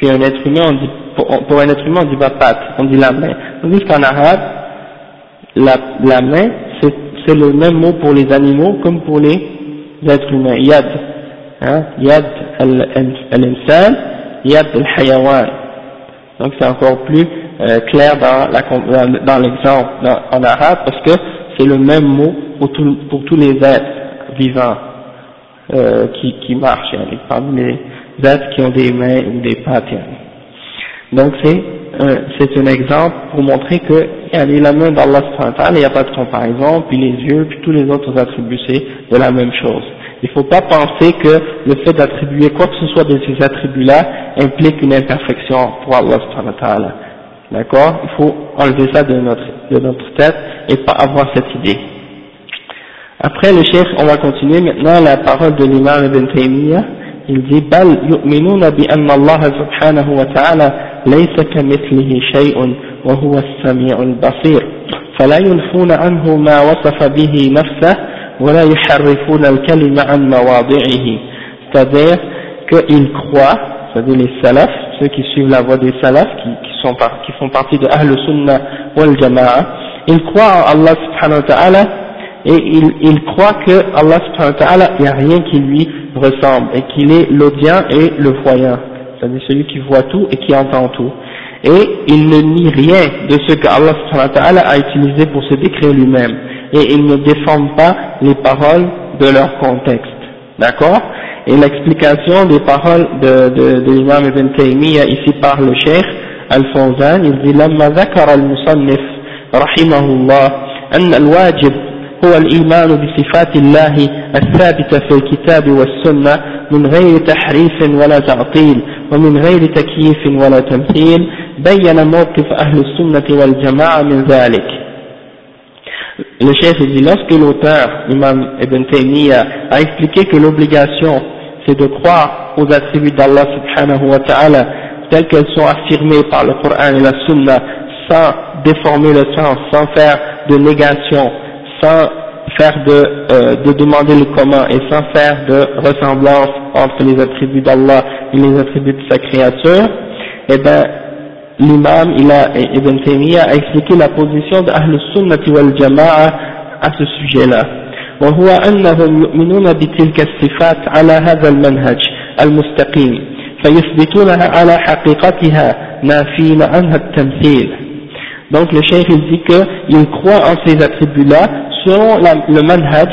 qu'un être humain, on dit, pour, un être humain, on dit pas patte, on dit la main. Tandis qu'en arabe, la, main, c'est le même mot pour les animaux comme pour les êtres humains. Yad, hein, yad al-insan, yad al-hayawan. Donc c'est encore plus euh, clair dans, l'exemple en arabe parce que c'est le même mot pour, tous les êtres vivants euh, qui, marchent, hein, parmi les êtres qui ont des mains ou des pattes. Donc c'est c'est un exemple pour montrer que la main d'Allah il n'y a pas de comparaison, puis les yeux, puis tous les autres attributs, c'est de la même chose. Il ne faut pas penser que le fait d'attribuer quoi que ce soit de ces attributs-là implique une imperfection pour Allah subhanahu. D'accord? Il faut enlever ça de notre, de notre tête et pas avoir cette idée. Après le chef, on va continuer maintenant la parole de l'imam Ibn Taymiyyah. Il dit بل يؤمنون بأن الله سبحانه وتعالى ليس كمثله شيء وهو السميع البصير فلا ينفون عنه ما وصف به نفسه ولا يحرفون الكلمة عن مواضعه c'est-à-dire qu'ils croient c'est-à-dire les salafs ceux qui suivent la voie des salafs qui, qui, sont par, qui font partie de Ahl Sunnah wal Jama'a ils croient en Allah subhanahu wa ta'ala et ils, ils croient que Allah subhanahu wa ta'ala il n'y a rien qui lui ressemble et qu'il est l'audient et le voyant c'est-à-dire celui qui voit tout et qui entend tout et il ne nie rien de ce que Allah a utilisé pour se décrire lui-même et il ne déforme pas les paroles de leur contexte d'accord et l'explication des paroles de, de, de l'imam Ibn Taymiyyah ici par le cheikh Al-Fawzan il dit لما ذكر المصنف رحمه الله أن الواجب هو الإيمان بصفات الله الثابتة في الكتاب والسنة من غير تحريف ولا تعطيل ومن غير تكييف ولا تمثيل بين موقف أهل السنة والجماعة من ذلك Le chef dit, lorsque l'auteur, Imam Ibn Taymiyyah, a expliqué que l'obligation, c'est de croire aux attributs d'Allah subhanahu wa ta'ala, telles qu'elles sont affirmées par le Coran et la Sunna, sans déformer le sens, sans faire de négation, sans faire de, euh, de demander le comment et sans faire de ressemblance entre les attributs d'Allah et les attributs de sa créature, eh bien, l'imam Ibn Taymiyyah a expliqué la position d'Ahl Sunnah wal Jama'a à ce sujet-là. وهو أنهم يؤمنون بتلك الصفات على هذا المنهج المستقيم فيثبتونها على حقيقتها نافين عنها التمثيل donc le cheikh il dit qu'il croit en ces attributs-là selon la, le manhaj,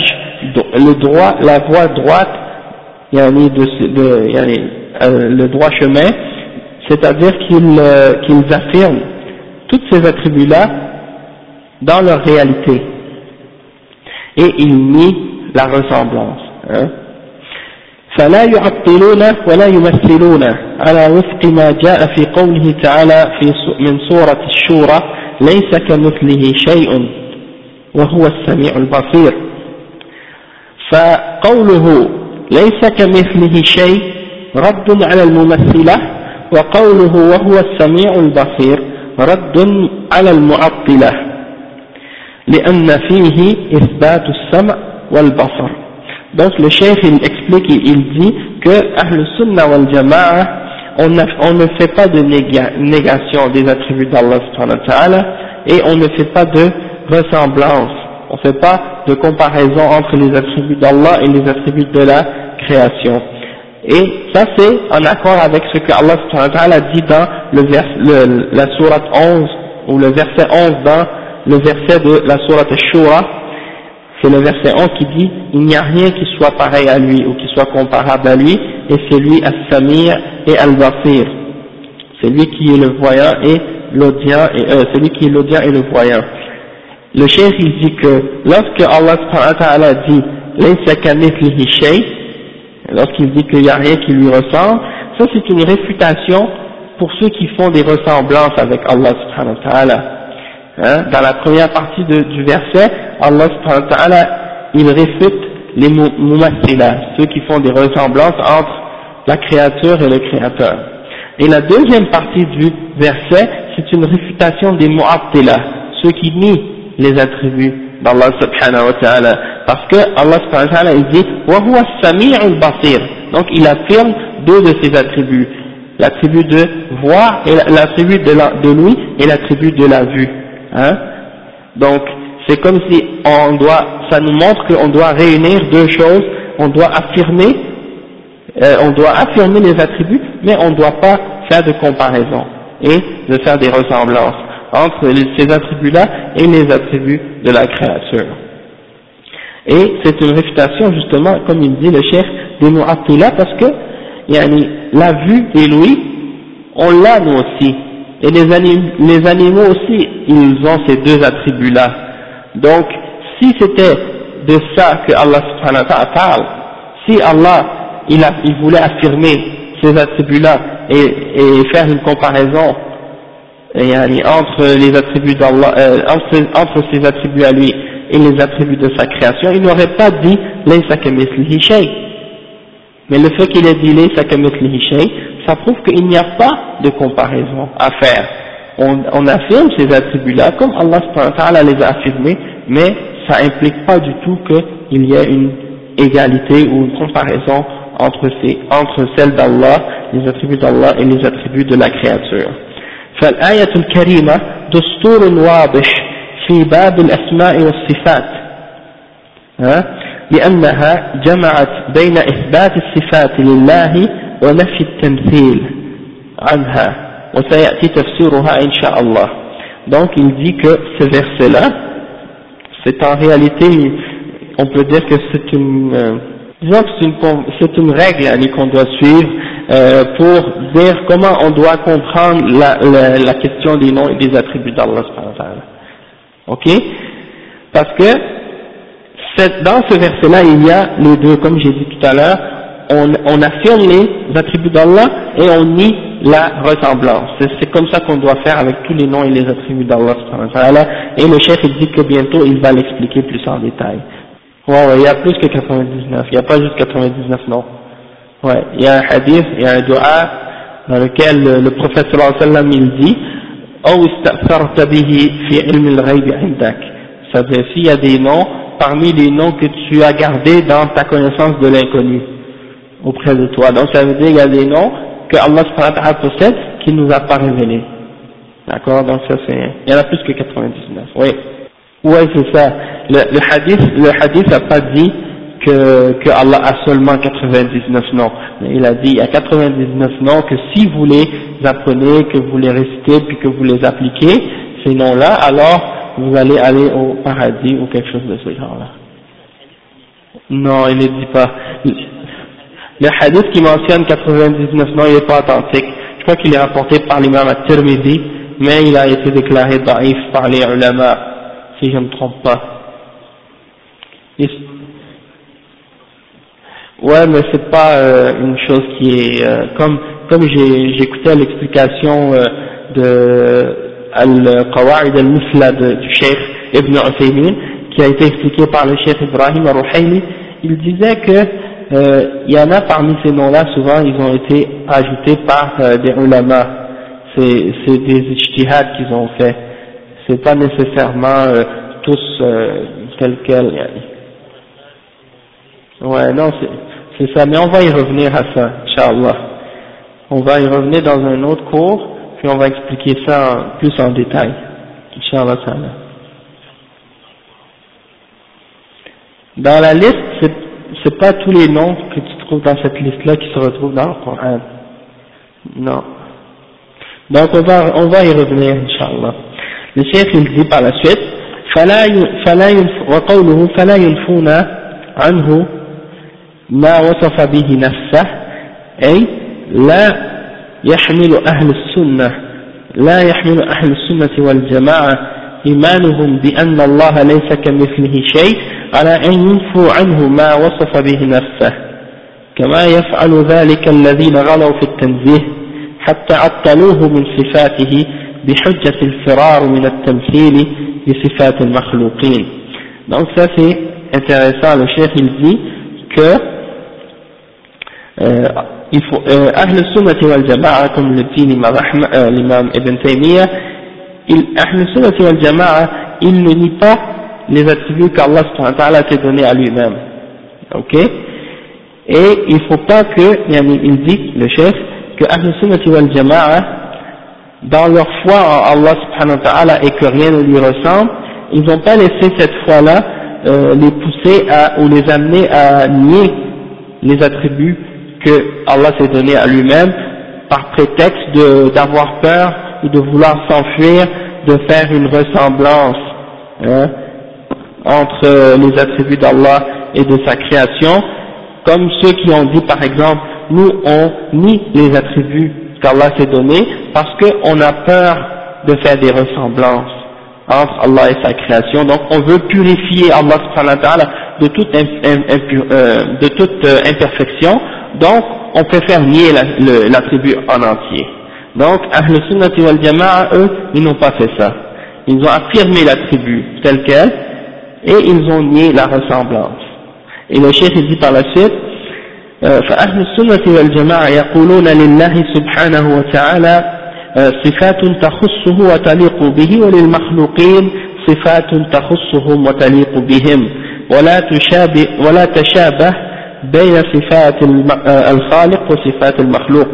le droit, la voie droite, yani de, de, yani, euh, le droit chemin, c'est-à-dire qu'ils euh, qu'ils affirment tous ces attributs-là dans leur réalité et ils nient la ressemblance. Hein. فلا يعطلون ولا يمثلون على وفق ما جاء في قوله تعالى في من سورة الشورى ليس كمثله شيء وهو السميع البصير. فقوله ليس كمثله شيء رد على الممثلة وقوله وهو السميع البصير رد على المعطلة لأن فيه إثبات السمع والبصر. Donc le chef il explique il dit que Ahl Sunnah wal Jama'a on, ne fait pas de négation des attributs d'Allah et on ne fait pas de ressemblance, on ne fait pas de comparaison entre les attributs d'Allah et les attributs de la création. Et ça c'est en accord avec ce que Allah dit dans le vers, le, la sourate 11, ou le verset 11 dans le verset de la sourate Shura, c'est le verset 11 qui dit il n'y a rien qui soit pareil à lui ou qui soit comparable à lui et c'est lui As-Samir et Al-Basir. C'est lui qui est le voyant et l'audient et euh, celui qui est l'audient et le voyant. Le chef il dit que lorsque Allah ta'ala dit lorsqu'il dit qu'il n'y a rien qui lui ressemble ça c'est une réfutation pour ceux qui font des ressemblances avec Allah subhanahu wa ta'ala. Hein, dans la première partie du verset, Allah subhanahu wa ta'ala, il réfute les mumassila, ceux qui font des ressemblances entre la créature et le créateur. Et la deuxième partie du verset, c'est une réfutation des mu'attila, ceux qui nient les attributs d'Allah subhanahu wa ta'ala. Parce que Allah subhanahu wa ta'ala, il dit, wa. Donc il affirme deux de ses attributs. L'attribut de voir et l'attribut de, de l'ouïe et l'attribut de la vue. Hein Donc, c'est comme si on doit, ça nous montre qu'on doit réunir deux choses, on doit affirmer, euh, on doit affirmer les attributs, mais on ne doit pas faire de comparaison et de faire des ressemblances entre ces attributs-là et les attributs de la créature. Et c'est une réfutation justement, comme il dit le chef, des là parce que yani, la vue et l'ouïe, on l'a nous aussi. Et les, les animaux aussi, ils ont ces deux attributs-là. Donc, si c'était de ça que Allah subhanahu wa ta'ala parle, si Allah, il, a, il voulait affirmer ces attributs-là et, et, faire une comparaison entre les attributs d'Allah, euh, entre, entre ses attributs à lui et les attributs de sa création, il n'aurait pas dit « Laysa kamithlihi shay ». Mais le fait qu'il ait dit « Laysa kamithlihi shay », ça prouve qu'il n'y a pas de comparaison à faire On, on affirme ces attributs-là comme Allah les a affirmés, mais ça implique pas du tout qu'il y ait une égalité ou une comparaison entre, ces, entre celles d'Allah, les attributs d'Allah et les attributs de la créature. فالآية الكريمة دستور واضح في باب الأسماء والصفات لأنها جمعت بين إثبات الصفات لله ونفي التمثيل عنها وسيأتي تفسيرها إن شاء الله donc il dit que ce verset là c'est en réalité on peut dire que c'est une euh, disons que c'est une, c'est une règle qu'on doit suivre euh, pour dire comment on doit comprendre la, la, la question des noms et des attributs d'Allah ok parce que dans ce verset-là, il y a les deux, comme j'ai dit tout à l'heure, on, on, affirme les attributs d'Allah et on nie la ressemblance. C'est comme ça qu'on doit faire avec tous les noms et les attributs d'Allah. Et le chef il dit que bientôt il va l'expliquer plus en détail. Ouais, il y a plus que 99, il n'y a pas juste 99 noms. Ouais, il y a un hadith, il y a un dua dans lequel le, le prophète sallallahu il dit ça veut dire s'il y a des noms parmi les noms que tu as gardés dans ta connaissance de l'inconnu auprès de toi. Donc ça veut dire qu'il y a des noms que Allah possède qui nous a pas révélés. D'accord? Donc ça c'est, il y en a plus que 99. Oui. Ouais, c'est ça. Le, le, hadith, le hadith n'a pas dit que, que Allah a seulement 99 noms. Il a dit il y a 99 noms que si vous les apprenez, que vous les récitez, puis que vous les appliquez, ces noms-là, alors vous allez aller au paradis ou quelque chose de ce genre-là. Non, il ne dit pas. Le hadith qui mentionne 99 noms, il n'est pas authentique. Je crois qu'il est rapporté par l'imam al-Tirmidhi, mais il a été déclaré daif par les ulama, si je ne me trompe pas. Ouais, mais c'est pas euh, une chose qui est euh, comme comme j'écoutais l'explication euh, de Al-Qawa'id al-Musla du Cheikh Ibn Uthaymin, qui a été expliqué par le Cheikh Ibrahim al-Ruhayli, il disait que euh, il y en a parmi ces noms-là, souvent ils ont été ajoutés par euh, des ulama, c'est des ijtihad qu'ils ont fait, c'est pas nécessairement euh, tous euh, tels quels. Ouais, non, c'est ça, mais on va y revenir à ça, Inch'Allah. On va y revenir dans un autre cours, puis on va expliquer ça plus en détail, Inch'Allah Dans la liste, c'est, c'est pas tous les noms que tu trouves dans cette liste-là qui se retrouvent dans le Coran. Non. Donc on va, on va y revenir, Inch'Allah. Le chef il dit par la suite, فلا فلا وقوله فلا ينفون عنه ما وصف به نفسه أي لا يحمل أهل السنة لا يحمل أهل السنة والجماعة إيمانهم بأن الله ليس كمثله شيء على أن ينفوا عنه ما وصف به نفسه. كما يفعل ذلك الذين غلوا في التنزيه حتى عطلوه من صفاته بحجة الفرار من التمثيل بصفات المخلوقين. Donc ça c'est intéressant. Le chef il dit que euh, il faut, euh, Ahl Sunnati wal Jama'a, comme le dit euh, l'imam Ibn Taymiyyah, Jama'a, il ne nie pas les attributs qu'Allah s'est donné à lui-même. Ok? Et il ne faut pas que, il dit, le chef, que Ahl Sunnati wal Jama'a, dans leur foi en Allah subhanahu ta'ala et que rien ne lui ressemble, ils n'ont pas laissé cette foi-là euh, les pousser à, ou les amener à nier les attributs que Allah s'est donné à lui-même par prétexte d'avoir peur de vouloir s'enfuir, de faire une ressemblance hein, entre les attributs d'Allah et de sa création, comme ceux qui ont dit par exemple, nous on nie les attributs qu'Allah s'est donnés parce qu'on a peur de faire des ressemblances entre Allah et sa création, donc on veut purifier Allah de toute, euh, de toute euh, imperfection, donc on préfère nier l'attribut en entier. Donc, Ahl Sunnati wal Jama'a, eux, ils n'ont pas fait ça. Ils ont affirmé l'attribut tel quel, et ils ont nié la ressemblance. Et le chef dit par la suite, فأهل السنة والجماعة يقولون لله سبحانه وتعالى صفات تخصه وتليق به وللمخلوقين صفات تخصهم وتليق بهم ولا تشابه ولا تشابه بين صفات الخالق وصفات المخلوق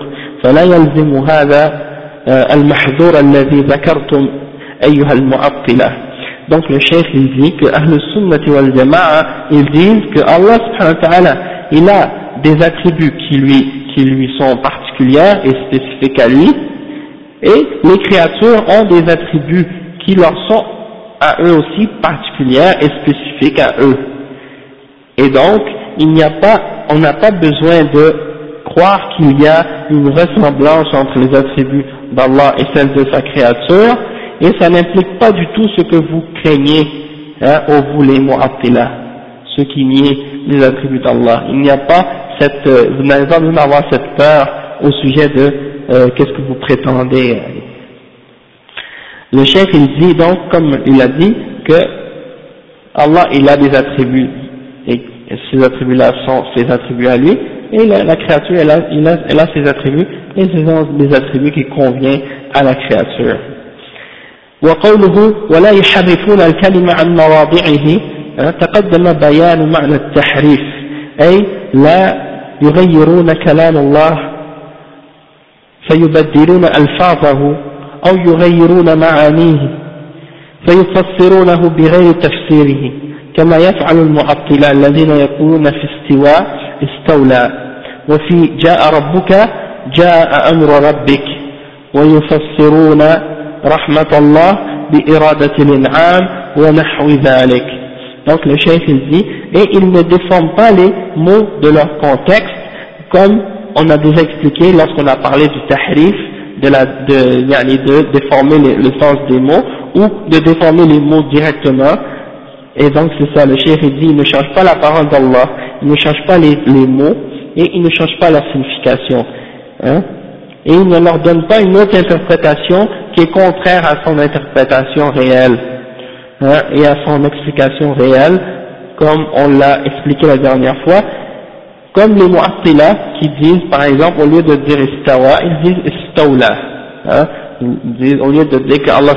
فلا يلزم هذا المحذور الذي ذكرتم أيها المعطلة donc le chef il dit que Ahl Sunnati wal Jama'a ils disent que Allah subhanahu wa ta'ala il a des attributs qui lui, qui lui sont particuliers et spécifiques à lui Et les créatures ont des attributs qui leur sont à eux aussi particulières et spécifiques à eux. Et donc, il n'y a pas, on n'a pas besoin de croire qu'il y a une ressemblance entre les attributs d'Allah et celles de sa créature, et ça n'implique pas du tout ce que vous craignez, hein, au vous les mu'attila, ceux qui nient les attributs d'Allah. Il n'y a pas cette, euh, vous n'avez pas besoin d'avoir cette peur au sujet de euh, qu'est-ce que vous prétendez. Le chef il dit donc, comme il a dit, que Allah il a des attributs, et ces attributs-là sont ses attributs à lui, et la, la créature elle a, elle, a, elle a, ses attributs, et ce sont des attributs qui conviennent à la créature. وقوله ولا يحرفون الكلمة عن مواضعه تقدم بيان معنى التحريف أي لا يغيرون كلام الله فيبدلون ألفاظه أو يغيرون معانيه فيفسرونه بغير تفسيره كما يفعل المعطلة الذين يقولون في استواء استولى وفي جاء ربك جاء أمر ربك ويفسرون رحمة الله بإرادة الإنعام ونحو ذلك donc le chef il dit et ils ne déforment pas les mots de leur contexte comme on a déjà expliqué lorsqu'on a parlé du tahrif de, la, de, de déformer le, le sens des mots ou de déformer les mots directement et donc c'est ça, le chef il dit, il ne change pas la parole d'Allah, il ne change pas les, les, mots, et il ne change pas la signification. Hein et il ne leur donne pas une autre interprétation qui est contraire à son interprétation réelle, hein, et à son explication réelle, comme on l'a expliqué la dernière fois, comme les mu'attila qui disent, par exemple, au lieu de dire istawa, ils disent istawla. Hein, ils disent, au lieu de dire que Allah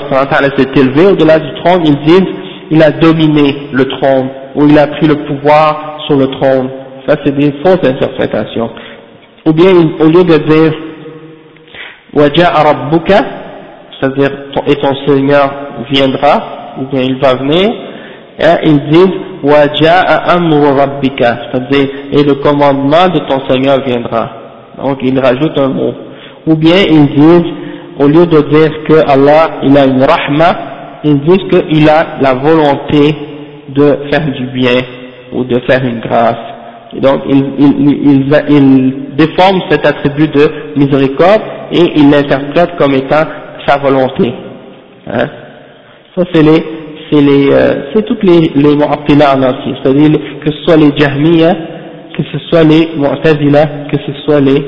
s'est élevé au-delà du trône, ils disent il a dominé le trône, ou il a pris le pouvoir sur le trône. Ça, c'est des fausses interprétations. Ou bien, au lieu de dire Waja'a Rabbuka, c'est-à-dire et ton Seigneur viendra, ou bien il va venir, hein, ils disent Amru Rabbika, c'est-à-dire et le commandement de ton Seigneur viendra. Donc, ils rajoutent un mot. Ou bien, ils disent, au lieu de dire que Allah, il a une rahma, ils disent qu'il a la volonté de faire du bien ou de faire une grâce. Et donc, ils il, il, déforment cet attribut de miséricorde et ils l'interprètent comme étant sa volonté. Hein? Ça, c'est les, c'est les, euh, c'est toutes les, les mu'attila. C'est-à-dire que ce soit les jahmiya, que ce soit les mu'tazila, que ce soit les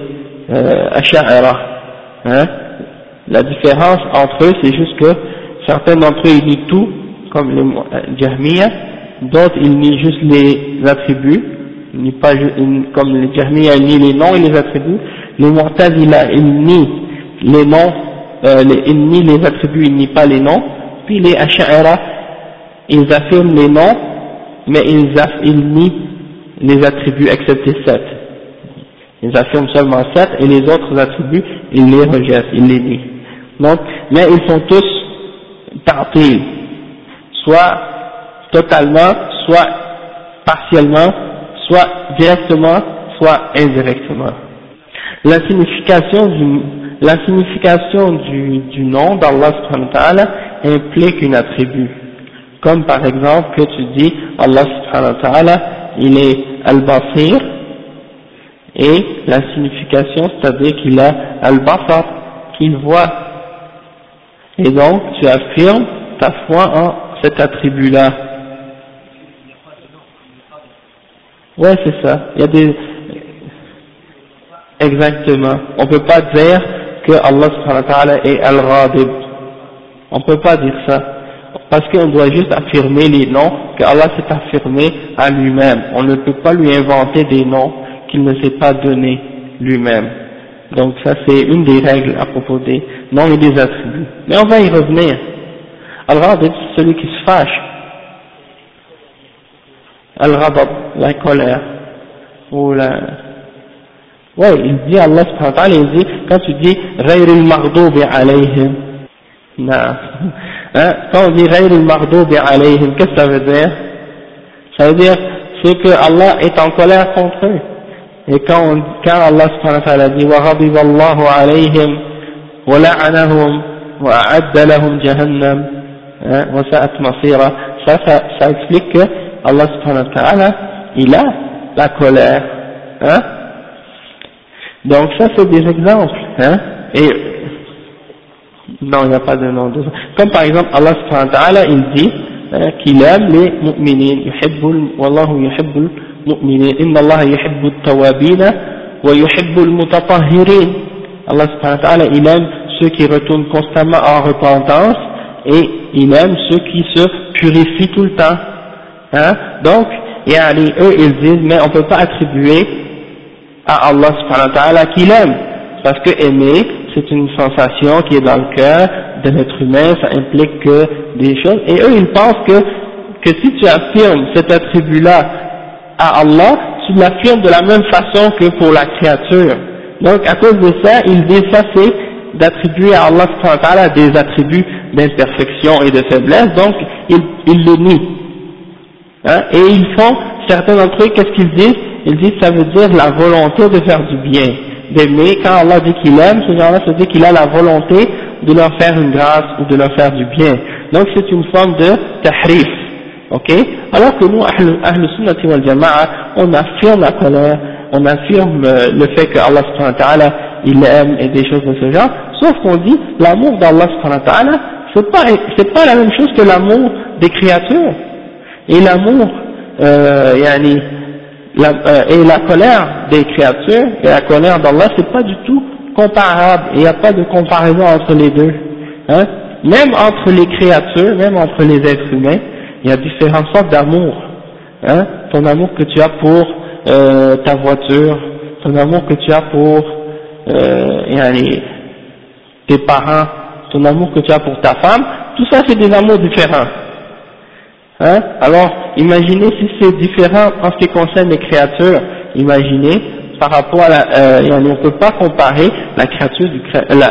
euh. Hein? La différence entre eux, c'est juste que Certains d'entre eux, ils nient tout, comme les Jahmiya, d'autres, ils nient juste les attributs, ils nient pas, comme les Jahmiya, ils nient les noms et les attributs. Les Mu'tazila, ils nient les noms, euh, les, ils nient les attributs, ils nient pas les noms. Puis les Ash'ara, ils affirment les noms, mais ils, ils nient les attributs excepté sept. Ils affirment seulement sept et les autres attributs, ils les rejettent, ils les nient. Donc, mais ils sont tous ta'til, soit totalement, soit partiellement, soit directement, soit indirectement. La signification du, la signification du, du nom d'Allah subhanahu wa ta'ala implique une attribut. Comme par exemple que tu dis Allah subhanahu wa ta'ala, il est al-basir, et la signification, c'est-à-dire qu'il a al-basar, qu'il voit et donc, tu affirmes ta foi en cet attribut-là. Ouais, c'est ça. Il y a des... Exactement. On ne peut pas dire que Allah subhanahu wa ta'ala est al-Radib. On ne peut pas dire ça. Parce qu'on doit juste affirmer les noms que Allah s'est affirmé à lui-même. On ne peut pas lui inventer des noms qu'il ne s'est pas donné lui-même. Donc ça c'est une des règles à propos des noms et des attributs. Mais on va y revenir. Al-Ghadib, c'est celui qui se fâche. Al-Ghadab, la colère. Ou la... Ouais, il dit Allah subhanahu wa ta'ala, il dit, quand tu dis غير المغضوب عليهم, non. Hein? Quand on dit غير المغضوب عليهم, qu'est-ce que ça veut dire Ça veut dire, c'est que Allah est en colère contre eux. Et quand, on, quand Allah subhanahu wa ta'ala dit وَغَضِبَ اللَّهُ عَلَيْهِمْ ولعنهم وأعد لهم جهنم وساءت مصيرا ça, ça, ça explique que Allah subhanahu wa ta'ala il a la colère hein donc ça c'est des exemples hein et non il n'y a pas de nom de comme par exemple Allah subhanahu wa ta'ala il dit qu'il aime les mu'minin yuhibbul wallahu yuhibbul inna Allah subhanahu wa il aime ceux qui retournent constamment en repentance et il aime ceux qui se purifient tout le temps. Hein? Donc, eux ils disent mais on peut pas attribuer à Allah subhanahu wa ta'ala qu'il aime parce que aimer c'est une sensation qui est dans le cœur de l'être humain, ça implique que des choses et eux ils pensent que, que si tu affirmes cet attribut-là à Allah, tu l'affirmes de la même façon que pour la créature. Donc à cause de ça, ils disent ça c'est d'attribuer à Allah des attributs d'imperfection et de faiblesse, donc ils, ils le nient. Hein, et ils font, certains d'entre eux, qu'est-ce qu'ils disent? Ils disent ça veut dire la volonté de faire du bien, d'aimer, quand Allah dit qu'il aime, ce genre-là, dire qu'il a la volonté de leur faire une grâce ou de leur faire du bien. Donc c'est une forme de tahrif, ok? Alors que nous, Ahl Sunnati wal Jama'a, on affirme la colère, on affirme euh, le fait que Allah il aime et des choses de ce genre, sauf qu'on dit l'amour d'Allah c'est pas, c'est pas la même chose que l'amour des créatures. Et l'amour, euh, yani, la, euh, et la colère des créatures et la colère d'Allah, c'est pas du tout comparable. Il n'y a pas de comparaison entre les deux. Hein. Même entre les créatures, même entre les êtres humains, il y a différentes sortes d'amour. Hein. Ton amour que tu as pour euh, ta voiture, ton amour que tu as pour euh, tes parents, ton amour que tu as pour ta femme, tout ça c'est des amours différents. Hein Alors, imaginez si c'est différent en ce qui concerne les créatures, imaginez par rapport à la, euh, on ne peut pas comparer la créature du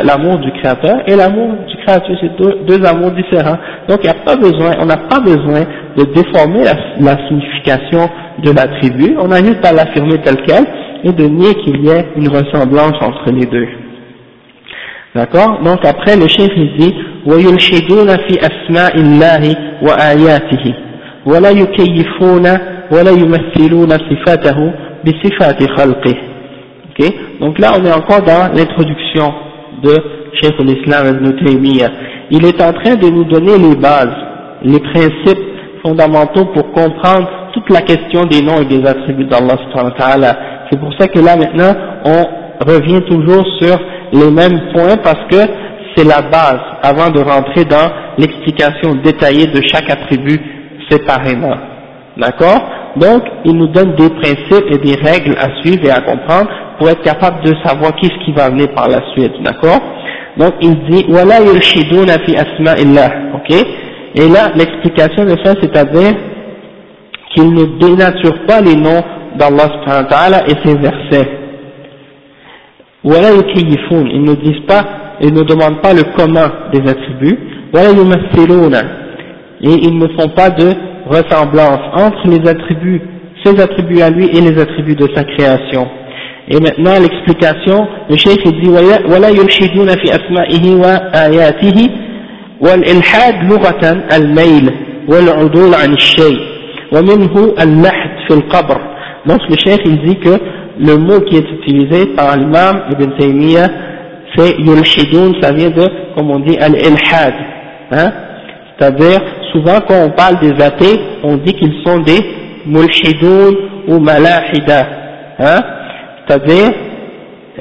l'amour du créateur et l'amour du créateur, c'est deux, amours différents. Donc il n'y a pas besoin, on n'a pas besoin de déformer la, la signification de l'attribut, on a juste à l'affirmer tel quel et de nier qu'il y ait une ressemblance entre les deux. D'accord Donc après le chef il dit ويلحدون في أسماء الله وآياته ولا يكيفون ولا يمثلون صفاته okay. Donc là, on est encore dans l'introduction de Cheikh l'Islam Ibn Taymiyyah. Il est en train de nous donner les bases, les principes fondamentaux pour comprendre toute la question des noms et des attributs d'Allah C'est pour ça que là maintenant, on revient toujours sur les mêmes points parce que c'est la base avant de rentrer dans l'explication détaillée de chaque attribut séparément. D'accord? Donc, il nous donne des principes et des règles à suivre et à comprendre pour être capable de savoir qu'est-ce qui va venir par la suite. D'accord? Donc, il dit « Wala yurshiduna fi asma'illah » Ok? Et là, l'explication de ça, c'est-à-dire qu'il ne dénature pas les noms d'Allah et ses versets ils ne disent pas, ils ne demandent pas le commun des attributs, et ils ne font pas de ressemblance entre les attributs, ses attributs à lui et les attributs de sa création. Et maintenant l'explication, le cheikh dit ولا يرشدون في أسمائه وآياته والإلحاد لغة الميل والعدول عن الشيء ومنه اللحد في القبر donc le cheikh il dit que le mot qui est utilisé par l'imam Ibn Taymiyyah, c'est yulhidun, ça vient de, comme on dit, al-ilhad. Hein C'est-à-dire, souvent quand on parle des athées, on dit qu'ils sont des mulhidoun ou malahida. Hein? C'est-à-dire,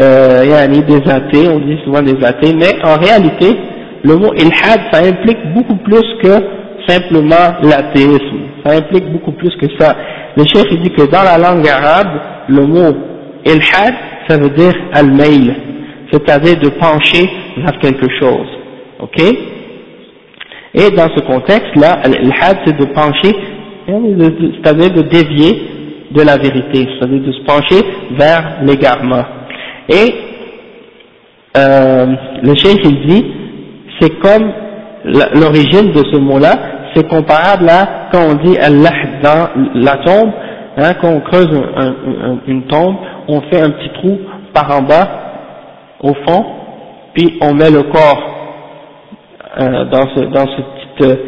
euh, il y a des athées, on dit souvent des athées, mais en réalité, le mot ilhad, ça implique beaucoup plus que simplement l'athéisme. Ça implique beaucoup plus que ça. Le chef dit que dans la langue arabe, le mot ilhad, ça veut dire al-mail, c'est-à-dire de pencher vers quelque chose. Ok? Et dans ce contexte-là, al-ilhad, c'est de pencher, c'est-à-dire de dévier de la vérité, c'est-à-dire de se pencher vers l'égarement. Et euh, le chef il dit, c'est comme l'origine de ce mot-là, c'est comparable à quand on dit Allah dans la tombe, hein, quand on creuse une tombe, on fait un petit trou par en bas, au fond, puis on met le corps euh, dans, ce, dans cette petite,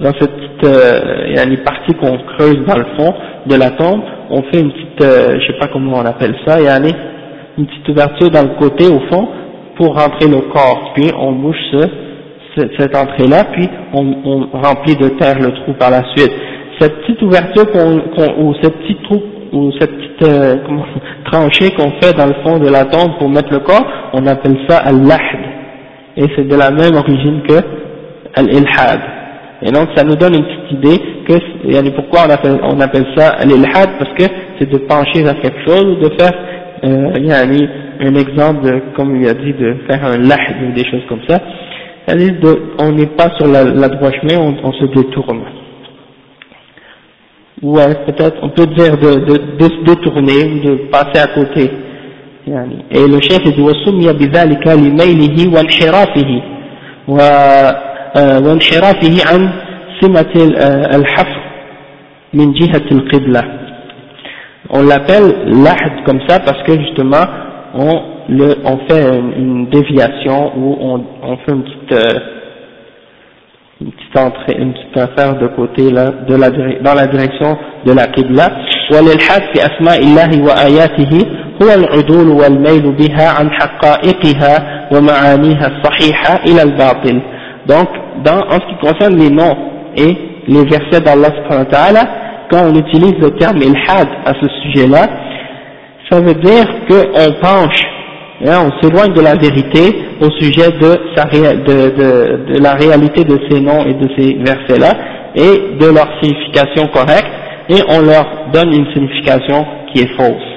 dans cette petite euh, partie qu'on creuse dans le fond de la tombe, on fait une petite, euh, je sais pas comment on appelle ça, yani, une petite ouverture dans le côté au fond pour rentrer le corps, puis on bouche ce, cette entrée-là, puis on, on, remplit de terre le trou par la suite. Cette petite ouverture qu'on, ou cette petite trou ou cette petite euh, tranchée qu'on fait dans le fond de la tombe pour mettre le corps, on appelle ça al-lahd. Et c'est de la même origine que al-ilhad. Et donc ça nous donne une petite idée que, pourquoi on appelle, on appelle ça al-ilhad, parce que c'est de pencher vers quelque chose ou de faire, euh, il y a un exemple, comme il a dit, de faire un lahd ou des choses comme ça. C'est-à-dire on n'est pas sur la, droite chemin, on, on se détourne ouais, peut-être, on peut dire de, de, de se détourner ou de passer à côté يعني. Et le chef dit وسمي بذلك لميله وانحرافه وانحرافه عن سمة الحفر من جهة القبلة. On l'appelle l'ahd comme ça parce que justement on, le, on fait une, une déviation ou on, on fait une petite euh, une petite entrée, une petite affaire de côté là, de la, dans la direction de la Qibla. وللحاد في أسماء الله وآياته هو العدول والميل بها عن حقائقها ومعانيها الصحيحة إلى الباطل. Donc, dans, en ce qui concerne les noms et les versets d'Allah subhanahu wa ta'ala, quand on utilise le terme ilhad à ce sujet-là, ça veut dire qu'on penche Hein, on s'éloigne de la vérité au sujet de, de, la réalité de ces noms et de ces versets-là, et de leur signification correcte, et on leur donne une signification qui est fausse.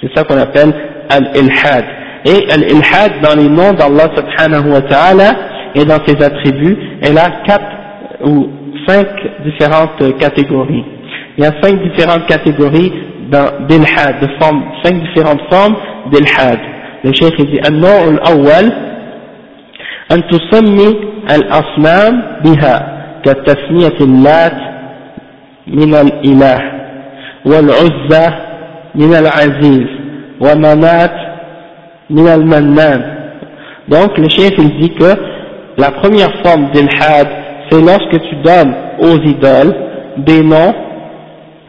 C'est ça qu'on appelle al-ilhad. Et al-ilhad, dans les noms d'Allah subhanahu wa ta'ala, et dans ses attributs, elle a quatre ou cinq différentes catégories. Il y a cinq différentes catégories d'ilhad, de formes, cinq différentes formes d'ilhad لشيخ النوع الأول أن تسمي الأصنام بها كتسمية اللات من الإله والعزة من العزيز ومنات من المنان donc le chef il dit que la première forme d'ilhad c'est lorsque tu donnes aux idoles des noms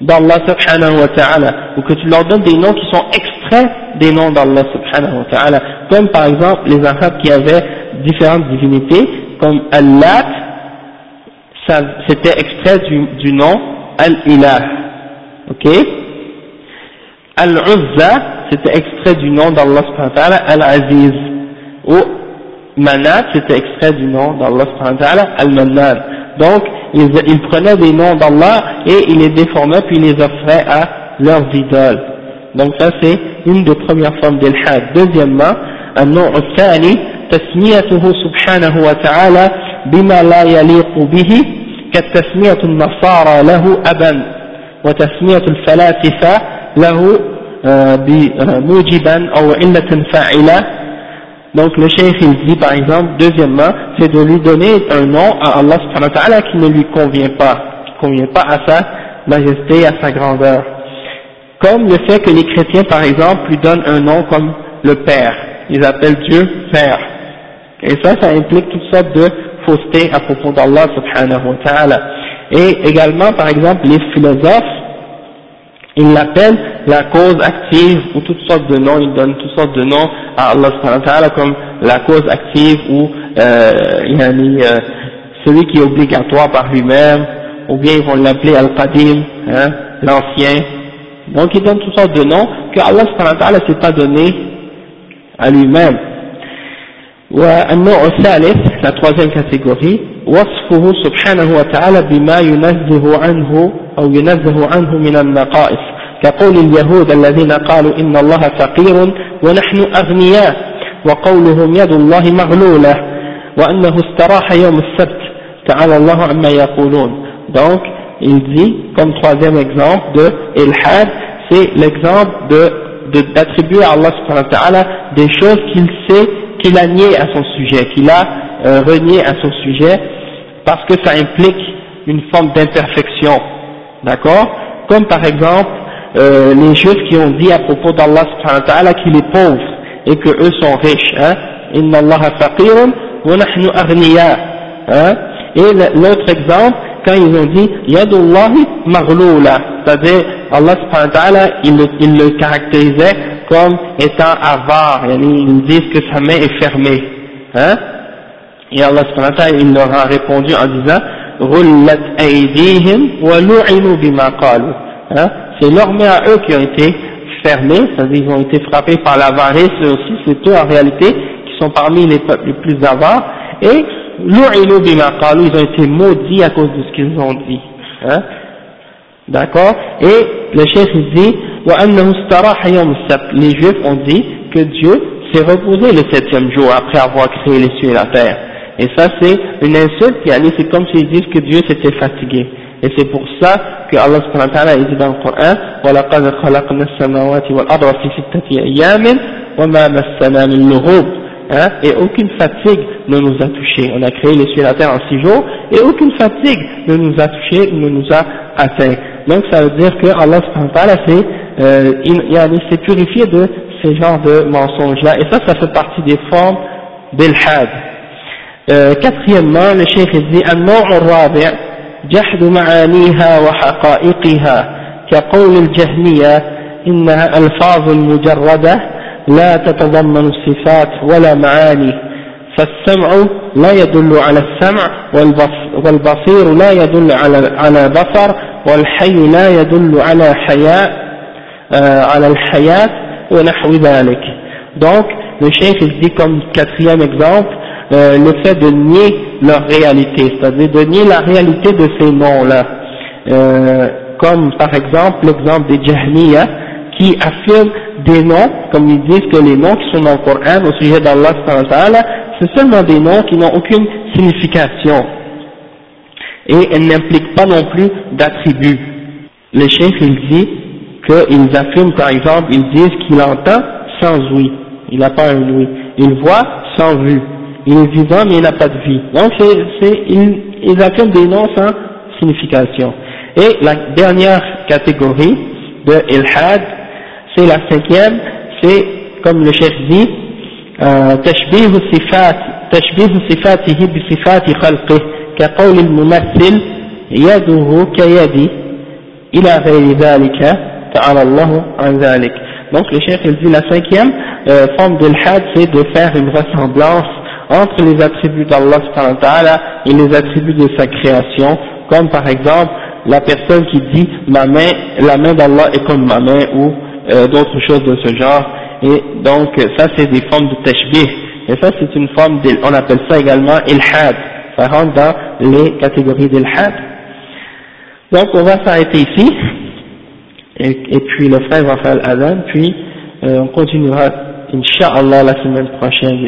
d'Allah subhanahu wa ta'ala ou que tu leur donnes des noms qui sont extraits des noms d'Allah subhanahu wa ta'ala comme par exemple les arabes qui avaient différentes divinités comme Al-Lat c'était extrait du, du nom Al-Ilah ok? Al-Uzza c'était extrait du nom d'Allah subhanahu wa ta'ala Al-Aziz. Ou Manat c'était extrait du nom d'Allah subhanahu wa ta'ala Al-Mannan donc ils, ils prenaient des noms d'Allah et ils les déformaient puis ils les offraient à leurs idoles donc ça c'est une des premières formes d'ilhad deuxièmement النوع الثاني تسميته سبحانه وتعالى بما لا يليق به كالتسمية النصارى له أبا وتسمية الفلاسفة له بموجبا أو علة فاعلة donc le cheikh il dit par exemple, deuxièmement, c'est de lui donner un nom à Allah subhanahu wa ta'ala qui ne lui convient pas, qui ne convient pas à sa majesté, à sa grandeur. Comme le fait que les chrétiens par exemple lui donnent un nom comme le Père, ils appellent Dieu Père. Et ça, ça implique toutes sortes de faussetés à propos d'Allah subhanahu wa ta'ala. Et également par exemple les philosophes, il l'appelle la cause active ou toutes sortes de noms, il donne toutes sortes de noms à Allah subhanahu comme la cause active ou euh, euh, celui qui est obligatoire par lui-même, ou bien ils vont l'appeler Al-Qadim, hein, l'ancien. Donc il donne toutes sortes de noms que Allah subhanahu ne s'est pas donné à lui-même. La troisième catégorie, وصفه سبحانه وتعالى بما ينزه عنه أو ينزه عنه من النقائص. كقول اليهود الذين قالوا إن الله فقير ونحن أغنياء وقولهم يد الله مغلولة وأنه استراح يوم السبت تعالى الله عما يقولون. Donc il dit comme troisième exemple de Ilhad c'est l'exemple de d'attribuer à Allah subhanahu wa ta'ala des choses qu'il sait qu'il a nié à son sujet qu'il a euh, renié à son sujet parce que ça implique une forme d'imperfection d'accord Comme par exemple, euh, les juifs qui ont dit à propos d'Allah qu'il est pauvre et que eux sont riches, hein. Inna Allah faqirun wa nahnu hein. Et l'autre exemple quand ils ont dit yadullahi maghlula c'est-à-dire Allah subhanahu il, il le caractérisait comme étant avare ils disent que sa main est fermée hein et Allah il leur a répondu en disant hein, C'est leurs mains à eux qui ont été fermées, c'est-à-dire ils ont été frappés par l'avarice aussi, c'est eux en réalité qui sont parmi les peuples les plus avares, et lu'inu bima qalu, ils ont été maudits à cause de ce qu'ils ont dit. Hein? D'accord? Et le chef dit Les juifs ont dit que Dieu s'est reposé le septième jour après avoir créé les cieux et la terre. Et ça c'est une insulte, c'est comme s'ils disent que Dieu s'était fatigué. Et c'est pour ça que Allah subhanahu wa ta'ala dit dans le Coran وَلَقَدْ خَلَقْنَا السَّمَاوَاتِ وَالْأَرْضَ فِي سِتَّةِ أَيَّامٍ وَمَا مَسَّنَا مِن لُغُوبٍ hein? Et aucune fatigue ne nous a touchés. On a créé les cieux et la terre en six jours et aucune fatigue ne nous a touchés, ne nous a atteint. Donc ça veut dire que Allah subhanahu wa ta'ala s'est euh, purifié de ces genres de mensonges-là. Et ça, ça fait partie des formes d'Ilhad. Quatrièmement, le cheikh dit « النوع الرابع جحد معانيها وحقائقها كقول الجهمية إنها ألفاظ مجردة لا تتضمن الصفات ولا معاني فالسمع لا يدل على السمع والبصير لا يدل على بصر والحي لا يدل على حياء آه، على الحياة ونحو ذلك. Donc le cheikh dit comme quatrième exemple Euh, le fait de nier leur réalité, c'est-à-dire de nier la réalité de ces noms-là. Euh, comme par exemple l'exemple des Jahmiya qui affirment des noms, comme ils disent que les noms qui sont dans le Coran au sujet d'Allah, c'est seulement des noms qui n'ont aucune signification. Et elles n'impliquent pas non plus d'attributs. Le chef, il dit qu'ils affirment par exemple, ils disent qu'il entend sans ouïe, il n'a pas un ouïe, il voit sans vue, il est vivant mais il n'a pas de vie. Donc c'est, ils, ils affirment des noms sans signification. Et la dernière catégorie de ilhad, c'est la cinquième, c'est comme le chef dit, تشبيه الصفات تشبيه صفاته بصفات خلقه كقول الممثل يده كيدي إلى غير ذلك تعالى الله عن ذلك donc le chef il dit la cinquième euh, forme d'ilhad c'est de faire une ressemblance entre les attributs d'Allah et les attributs de sa création, comme par exemple la personne qui dit ma main, la main d'Allah est comme ma main ou euh, d'autres choses de ce genre. Et donc ça c'est des formes de tashbih. Et ça c'est une forme, on appelle ça également ilhad. Ça rentre dans les catégories d'ilhad. Donc on va s'arrêter ici. Et, puis le frère va faire l'adhan, puis euh, on continuera, Inch'Allah, la semaine prochaine,